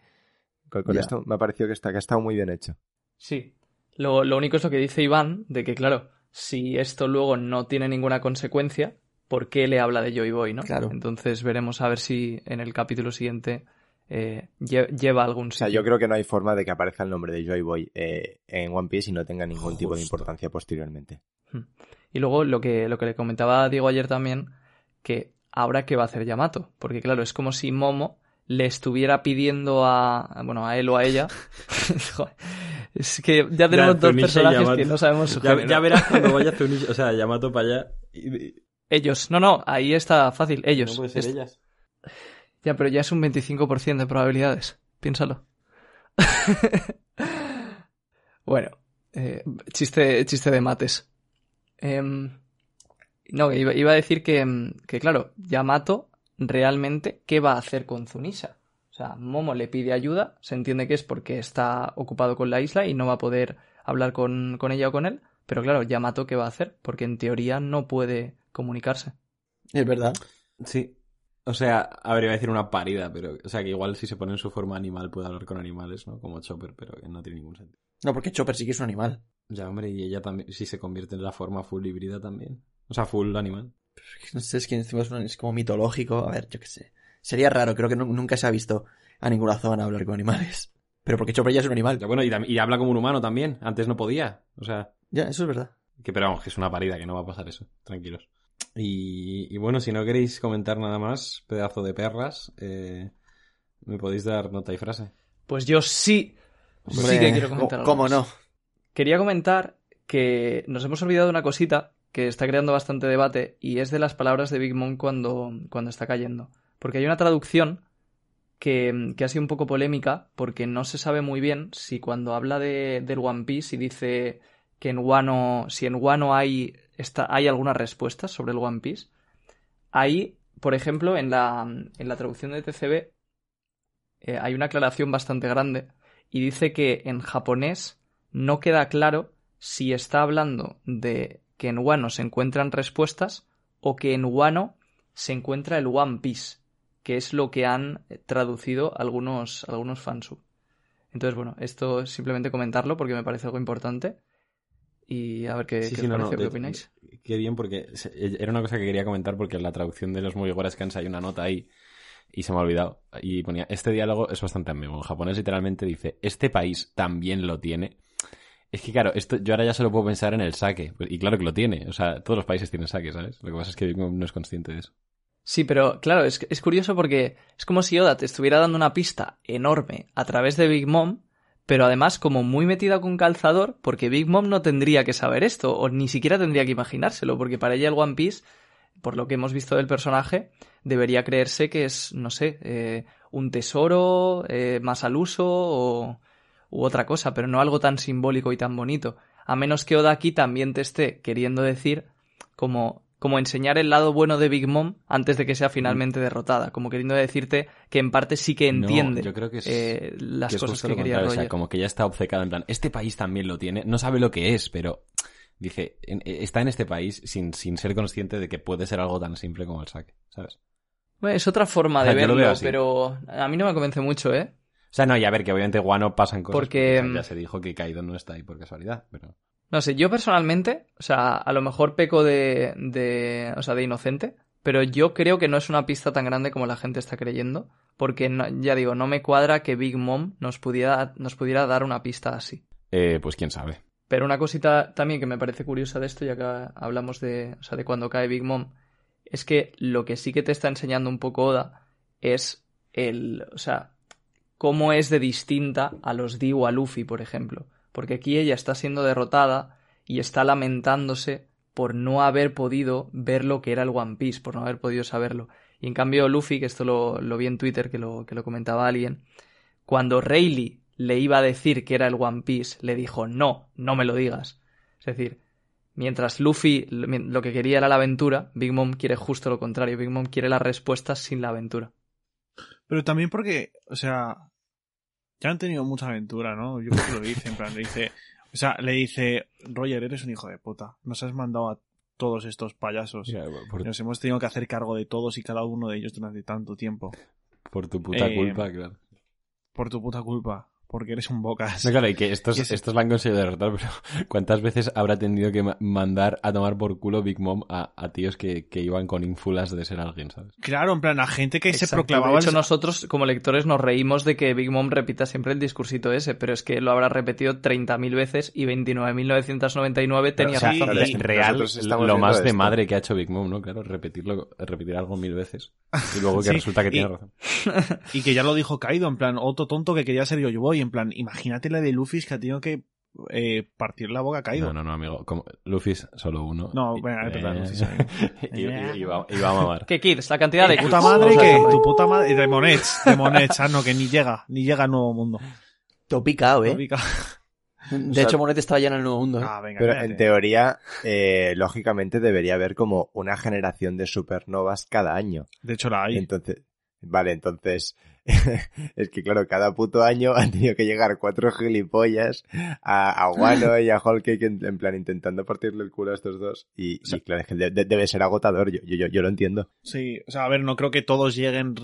Con, con esto me ha parecido que, está, que ha estado muy bien hecho. Sí. Lo, lo único es lo que dice Iván, de que, claro, si esto luego no tiene ninguna consecuencia, ¿por qué le habla de Joy Boy, no? Claro. Entonces veremos a ver si en el capítulo siguiente eh, lle- lleva algún O sea, sitio. yo creo que no hay forma de que aparezca el nombre de Joy Boy eh, en One Piece y no tenga ningún tipo de importancia posteriormente. Y luego lo que, lo que le comentaba a Diego ayer también, que ahora qué va a hacer Yamato. Porque claro, es como si Momo le estuviera pidiendo a, bueno, a él o a ella. [laughs] Es que ya tenemos dos personajes que no sabemos su Ya, ya verás cuando vaya [laughs] Zunisha, o sea, Yamato para allá. y- y- Ellos, no, no, ahí está fácil, ellos. no puede ser Es- ellas. Ya, pero ya es un 25% de probabilidades. Piénsalo. [laughs] bueno, eh, chiste, chiste de mates. Em, no, iba, iba a decir que, em, que, claro, Yamato realmente, ¿qué va a hacer con Zunisha? O sea, Momo le pide ayuda, se entiende que es porque está ocupado con la isla y no va a poder hablar con, con ella o con él. Pero claro, Yamato, ¿qué va a hacer? Porque en teoría no puede comunicarse. Es verdad. Sí. O sea, a ver, iba a decir una parida, pero. O sea, que igual si se pone en su forma animal puede hablar con animales, ¿no? Como Chopper, pero que no tiene ningún sentido. No, porque Chopper sí que es un animal. Ya, hombre, y ella también, si se convierte en la forma full híbrida también. O sea, full animal. No sé, es que encima es, un- es como mitológico. A ver, yo qué sé. Sería raro, creo que nu- nunca se ha visto a ninguna zona hablar con animales. Pero porque Chopper ya es un animal. Ya, bueno, y, y habla como un humano también. Antes no podía. O sea, Ya, eso es verdad. que pero vamos, que es una parida, que no va a pasar eso. Tranquilos. Y, y bueno, si no queréis comentar nada más, pedazo de perras, eh, me podéis dar nota y frase. Pues yo sí, sí que quiero comentar ¿cómo- algo ¿Cómo más. no? Quería comentar que nos hemos olvidado de una cosita que está creando bastante debate y es de las palabras de Big Mom cuando, cuando está cayendo. Porque hay una traducción que, que ha sido un poco polémica porque no se sabe muy bien si cuando habla de, del One Piece y dice que en Wano, si en Wano hay, hay algunas respuestas sobre el One Piece, ahí, por ejemplo, en la, en la traducción de TCB eh, hay una aclaración bastante grande y dice que en japonés no queda claro si está hablando de que en Wano se encuentran respuestas o que en Wano se encuentra el One Piece, que es lo que han traducido algunos, algunos fansub. Entonces, bueno, esto es simplemente comentarlo porque me parece algo importante. Y a ver qué, Sí, qué sí, os no, no, parece, qué de- opináis. Qué bien, porque se- era una cosa que quería comentar porque en la traducción de los Mugiwara Scans hay una nota ahí y se me ha olvidado. Y ponía, este diálogo es bastante ambiguo. En japonés literalmente dice, este país también lo tiene. Es que claro, esto yo ahora ya solo puedo pensar en el saque. Y claro que lo tiene. O sea, todos los países tienen saque, ¿sabes? Lo que pasa es que Big Mom no es consciente de eso. Sí, pero claro, es, es curioso porque es como si Oda te estuviera dando una pista enorme a través de Big Mom, pero además como muy metida con calzador, porque Big Mom no tendría que saber esto, o ni siquiera tendría que imaginárselo, porque para ella el One Piece, por lo que hemos visto del personaje, debería creerse que es, no sé, eh, un tesoro eh, más al uso o u otra cosa, pero no algo tan simbólico y tan bonito. A menos que Oda aquí también te esté queriendo decir como, como enseñar el lado bueno de Big Mom antes de que sea finalmente derrotada, como queriendo decirte que en parte sí que entiende No, yo creo que es, eh, las que es cosas que quería contrario, o sea, Roger. como que ya está obcecada en plan, este país también lo tiene, no sabe lo que es, pero dice, en- está en este país sin, sin ser consciente de que puede ser algo tan simple como el saque, ¿sabes? Bueno, es otra forma O sea, de verlo, pero a mí no me convence mucho, ¿eh? O sea, no, y a ver, que obviamente Guano pasan cosas. Porque, sea, ya mm, se dijo que Kaido no está ahí por casualidad, pero... No sé, yo personalmente, o sea, a lo mejor peco de, de, o sea, de inocente, pero yo creo que no es una pista tan grande como la gente está creyendo, porque no- ya digo, no me cuadra que Big Mom nos pudiera, nos pudiera dar una pista así. Eh, pues quién sabe. Pero una cosita también que me parece curiosa de esto, ya que hablamos de, o sea, de cuando cae Big Mom, es que lo que sí que te está enseñando un poco Oda es el, o sea, cómo es de distinta a los D o a Luffy, por ejemplo. Porque aquí ella está siendo derrotada y está lamentándose por no haber podido ver lo que era el One Piece, por no haber podido saberlo. Y en cambio Luffy, que esto lo, vi en Twitter, que lo, que lo comentaba alguien, cuando Rayleigh le iba a decir que era el One Piece, le dijo, no, no me lo digas. Es decir, mientras Luffy lo lo que quería era la aventura, Big Mom quiere justo lo contrario. Big Mom quiere las respuestas sin la aventura. Pero también porque, o sea, ya han tenido mucha aventura, ¿no? Yo creo que lo dice, en plan, le dice, o sea, le dice, Roger, eres un hijo de puta. Nos has mandado a todos estos payasos. Por, Nos hemos tenido que hacer cargo de todos y cada uno de ellos durante tanto tiempo. por tu puta Eh, culpa, claro. Por tu puta culpa. Porque eres un bocas. No, claro, y que [laughs] estos, Y ese- estos la han conseguido derrotar, pero [laughs] ¿cuántas veces habrá tenido que ma- mandar a tomar por culo Big Mom a, a tíos que, que iban con ínfulas de ser alguien, ¿sabes? Claro, en plan, a gente que se proclamaba... De hecho, el- nosotros como lectores nos reímos de que Big Mom repita siempre el discursito ese, pero es que lo habrá repetido 30.000 veces y 29.999 tenía o sea, sí, razón. re- y real, lo más de esto. madre que ha hecho Big Mom, ¿no? Claro, repetirlo, repetir algo mil veces. Y luego que [laughs] Sí, resulta que y- tiene razón. Y que ya lo dijo Kaido, en plan, otro tonto que quería ser yo En plan, imagínate la de Luffy que ha tenido que eh, partir la boca a Kaido. No, no, no, amigo. Como, Luffy es solo uno. No, bueno, es verdad, eh, Luffy es [laughs] y, y- y va, y va a mamar. ¿Qué Kids? La cantidad de ¿Tu puta madre que tu puta madre de Monets, de Monets, ah, no, que ni llega, ni llega al nuevo mundo. Topicao, ¿eh? Ubica- [laughs] De sea, hecho, Monet estaba ya en el nuevo mundo. ¿eh? Ah, venga, Pero en teoría, eh, lógicamente debería haber como una generación de supernovas cada año. De hecho la hay. Entonces, vale, entonces, [laughs] es que claro, cada puto año [laughs] han tenido que llegar cuatro gilipollas a, a Wano y a Whole Cake en, en plan intentando partirle el culo a estos dos. Y, y claro, es que de- de- debe ser agotador, yo, yo, yo, yo lo entiendo. Sí, o sea, a ver, no creo que todos lleguen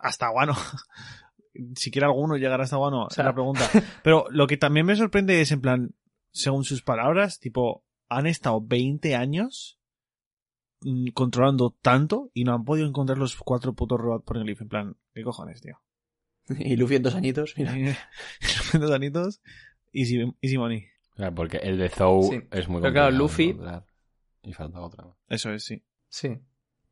hasta Guano. [laughs] siquiera alguno llegará hasta Wano, sea- es la pregunta. Pero lo que también me sorprende es, en plan, según sus palabras, tipo, han estado 20 años mm, controlando tanto y no han podido encontrar los cuatro putos robots por el Leaf. En plan, ¿qué cojones, tío? [laughs] Y Luffy en dos añitos, mira. [laughs] Los anitos, easy, easy money. Claro, porque el de Zou Sí. es muy Pero claro, Luffy-. Y falta otra. Eso es, sí. Sí.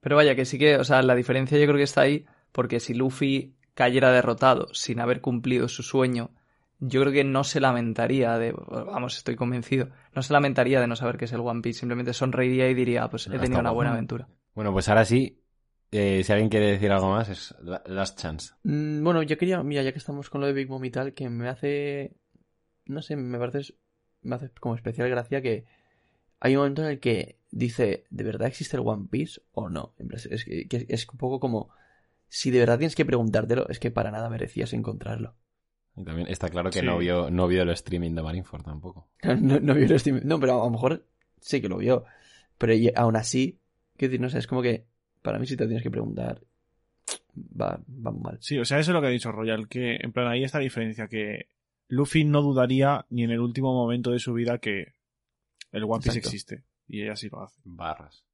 Pero vaya, que sí que, o sea, la diferencia yo creo que está ahí, porque si Luffy cayera derrotado sin haber cumplido su sueño, yo creo que no se lamentaría de, vamos, estoy convencido, no se lamentaría de no saber qué es el One Piece, simplemente sonreiría y diría, pues he tenido una buena aventura. Bueno, pues ahora sí. Eh, si alguien quiere decir algo más, es la- Last Chance. Mm, Bueno, yo quería, mira, ya que estamos con lo de Big Mom y tal, que me hace, no sé, me parece, me hace como especial gracia que hay un momento en el que dice, ¿de verdad existe el One Piece o no? Es, que- es un poco como, si de verdad tienes que preguntártelo, es que para nada merecías encontrarlo. Y también está claro que Sí. no vio no vio el streaming de Marineford tampoco. [laughs] No, no vio el stream- No, pero a lo mejor sí que lo vio. Pero y- aún así, quiero decir, no sé, es como que para mí si te lo tienes que preguntar, va, va mal. Sí, o sea, eso es lo que ha dicho Royal, que en plan ahí está la diferencia, que Luffy no dudaría ni en el último momento de su vida que el One Piece Exacto. existe. Y ella sí lo hace. Barras.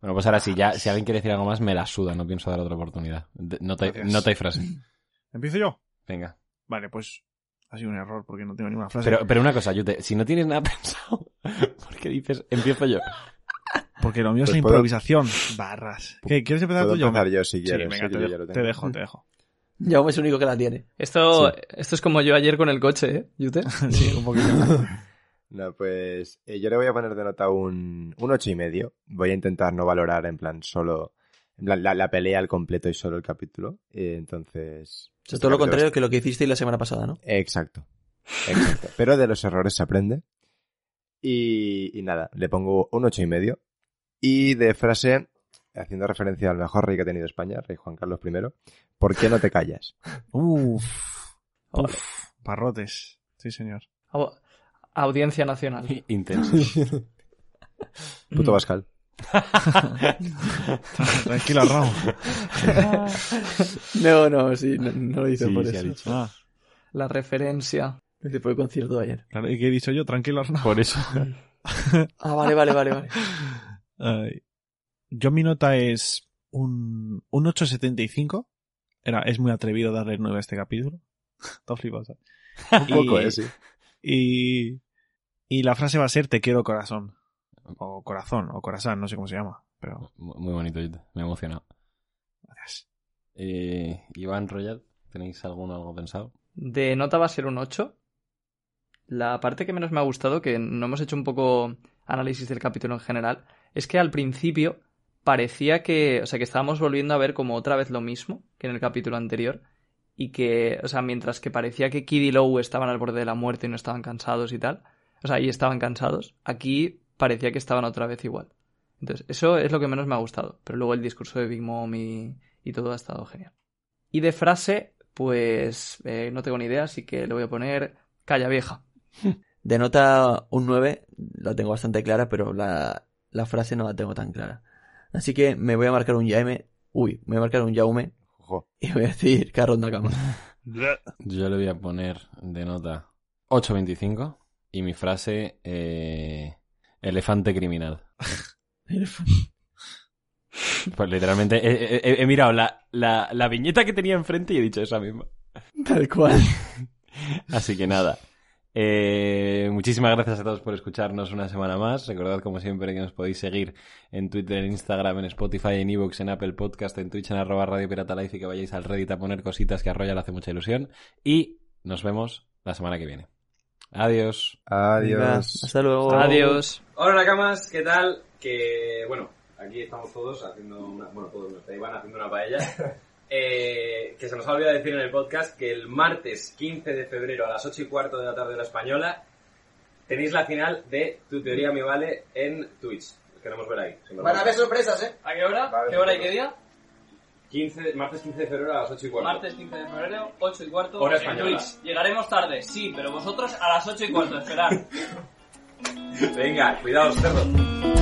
Bueno, pues ahora sí, ya, si alguien quiere decir algo más, me la suda, no pienso dar otra oportunidad. De- Nota, Gracias. nota y frase. [clears throat] ¿Empiezo yo? Venga. Vale, pues ha sido un error porque no tengo ninguna frase. Pero, pero una cosa, Yute, si no tienes nada [laughs] pensado, ¿por qué dices empiezo yo? Porque lo mío es Pues la puedo- improvisación. [laughs] Barras. ¿Qué? ¿Quieres empezar tú yo? empezar yo si Sí, quieres. venga, sí, te, yo ya dejo, lo te dejo, te dejo. Es el único que la tiene. Esto, esto es como yo ayer con el coche, ¿eh, Yute? [laughs] sí, un poquito. [laughs] No, pues eh, yo le voy a poner de nota un, un ocho y medio. Voy a intentar no valorar en plan solo en plan, la, la pelea al completo y solo el capítulo. Eh, entonces. O sea, este todo lo contrario que lo que hicisteis la semana pasada, ¿no? Exacto. Exacto. Pero de los errores se aprende. Y, y nada, le pongo un ocho y medio. Y de frase, haciendo referencia al mejor rey que ha tenido España, rey Juan Carlos I, ¿por qué no te callas? [laughs] Uf. Uf. Parrotes. Sí, señor. Au- Audiencia Nacional. [laughs] Intenso. [laughs] Puto Bascal. Tranquilo, Raúl. No, no, sí, no, no lo hice Sí, por sí ha eso. dicho. Ah, La referencia. Lo hice por el concierto de ayer. claro, ¿y qué he dicho yo? Tranquilo, Raúl. Por eso. Ah, vale, vale, vale, vale. Ay. yo mi nota es un, un 8.75. Era, es muy atrevido darle 9 a este capítulo. [laughs] Está flipado, ¿sabes? [laughs] Un poco, Y- eh, sí. Y, y la frase va a ser te quiero corazón. O corazón, o corazón, no sé cómo se llama. Pero, Muy bonito. Me he emocionado. gracias. Eh, Iván Royal, ¿tenéis alguno algo pensado? De nota va a ser un 8. La parte que menos me ha gustado, que no hemos hecho un poco análisis del capítulo en general, es que al principio parecía que, o sea, que estábamos volviendo a ver como otra vez lo mismo que en el capítulo anterior y que, o sea, mientras que parecía que Kid y Lowe estaban al borde de la muerte y no estaban cansados y tal, o sea, y estaban cansados, aquí parecía que estaban otra vez igual. Entonces, eso es lo que menos me ha gustado, pero luego el discurso de Big Mom y, y todo ha estado genial. Y de frase, pues eh, no tengo ni idea, así que le voy a poner calla vieja. [laughs] De nota un 9, la tengo bastante clara, pero la, la frase no la tengo tan clara. Así que me voy a marcar un Yaume. Uy, me voy a marcar un Yaume Ojo. y voy a decir Carros Nakama. Yo le voy a poner de nota 8.25 y mi frase eh, elefante criminal. [laughs] Pues literalmente he, he- he mirado la, la, la viñeta que tenía enfrente y he dicho esa misma. Tal cual. Así que nada. Eh, muchísimas gracias a todos por escucharnos una semana más. Recordad, como siempre, que nos podéis seguir en Twitter, en Instagram, en Spotify, en Evox, en Apple Podcast, en Twitch, en arroba Radio Pirata Life y que vayáis al Reddit a poner cositas que a Royal hace mucha ilusión. Y nos vemos la semana que viene. Adiós. Adiós. hasta luego. Adiós. Hola Nakamas, ¿qué tal? Que bueno, aquí estamos todos haciendo una, bueno, todos no, está Iván haciendo una paella. [laughs] Eh, que se nos ha olvidado decir en el podcast que el martes 15 de febrero a las 8 y cuarto de la tarde hora española tenéis la final de Tu Teoría Me Vale en Twitch. Queremos ver ahí. Van a haber sorpresas, ¿eh? ¿A qué hora? ¿Qué hora y qué día? 15, martes 15 de febrero a las 8 y cuarto. Martes 15 de febrero, 8 y cuarto. Hora en española. Twitch. Llegaremos tarde, sí, pero vosotros a las 8 y cuarto, esperad. [laughs] Venga, cuidaos, cerdo.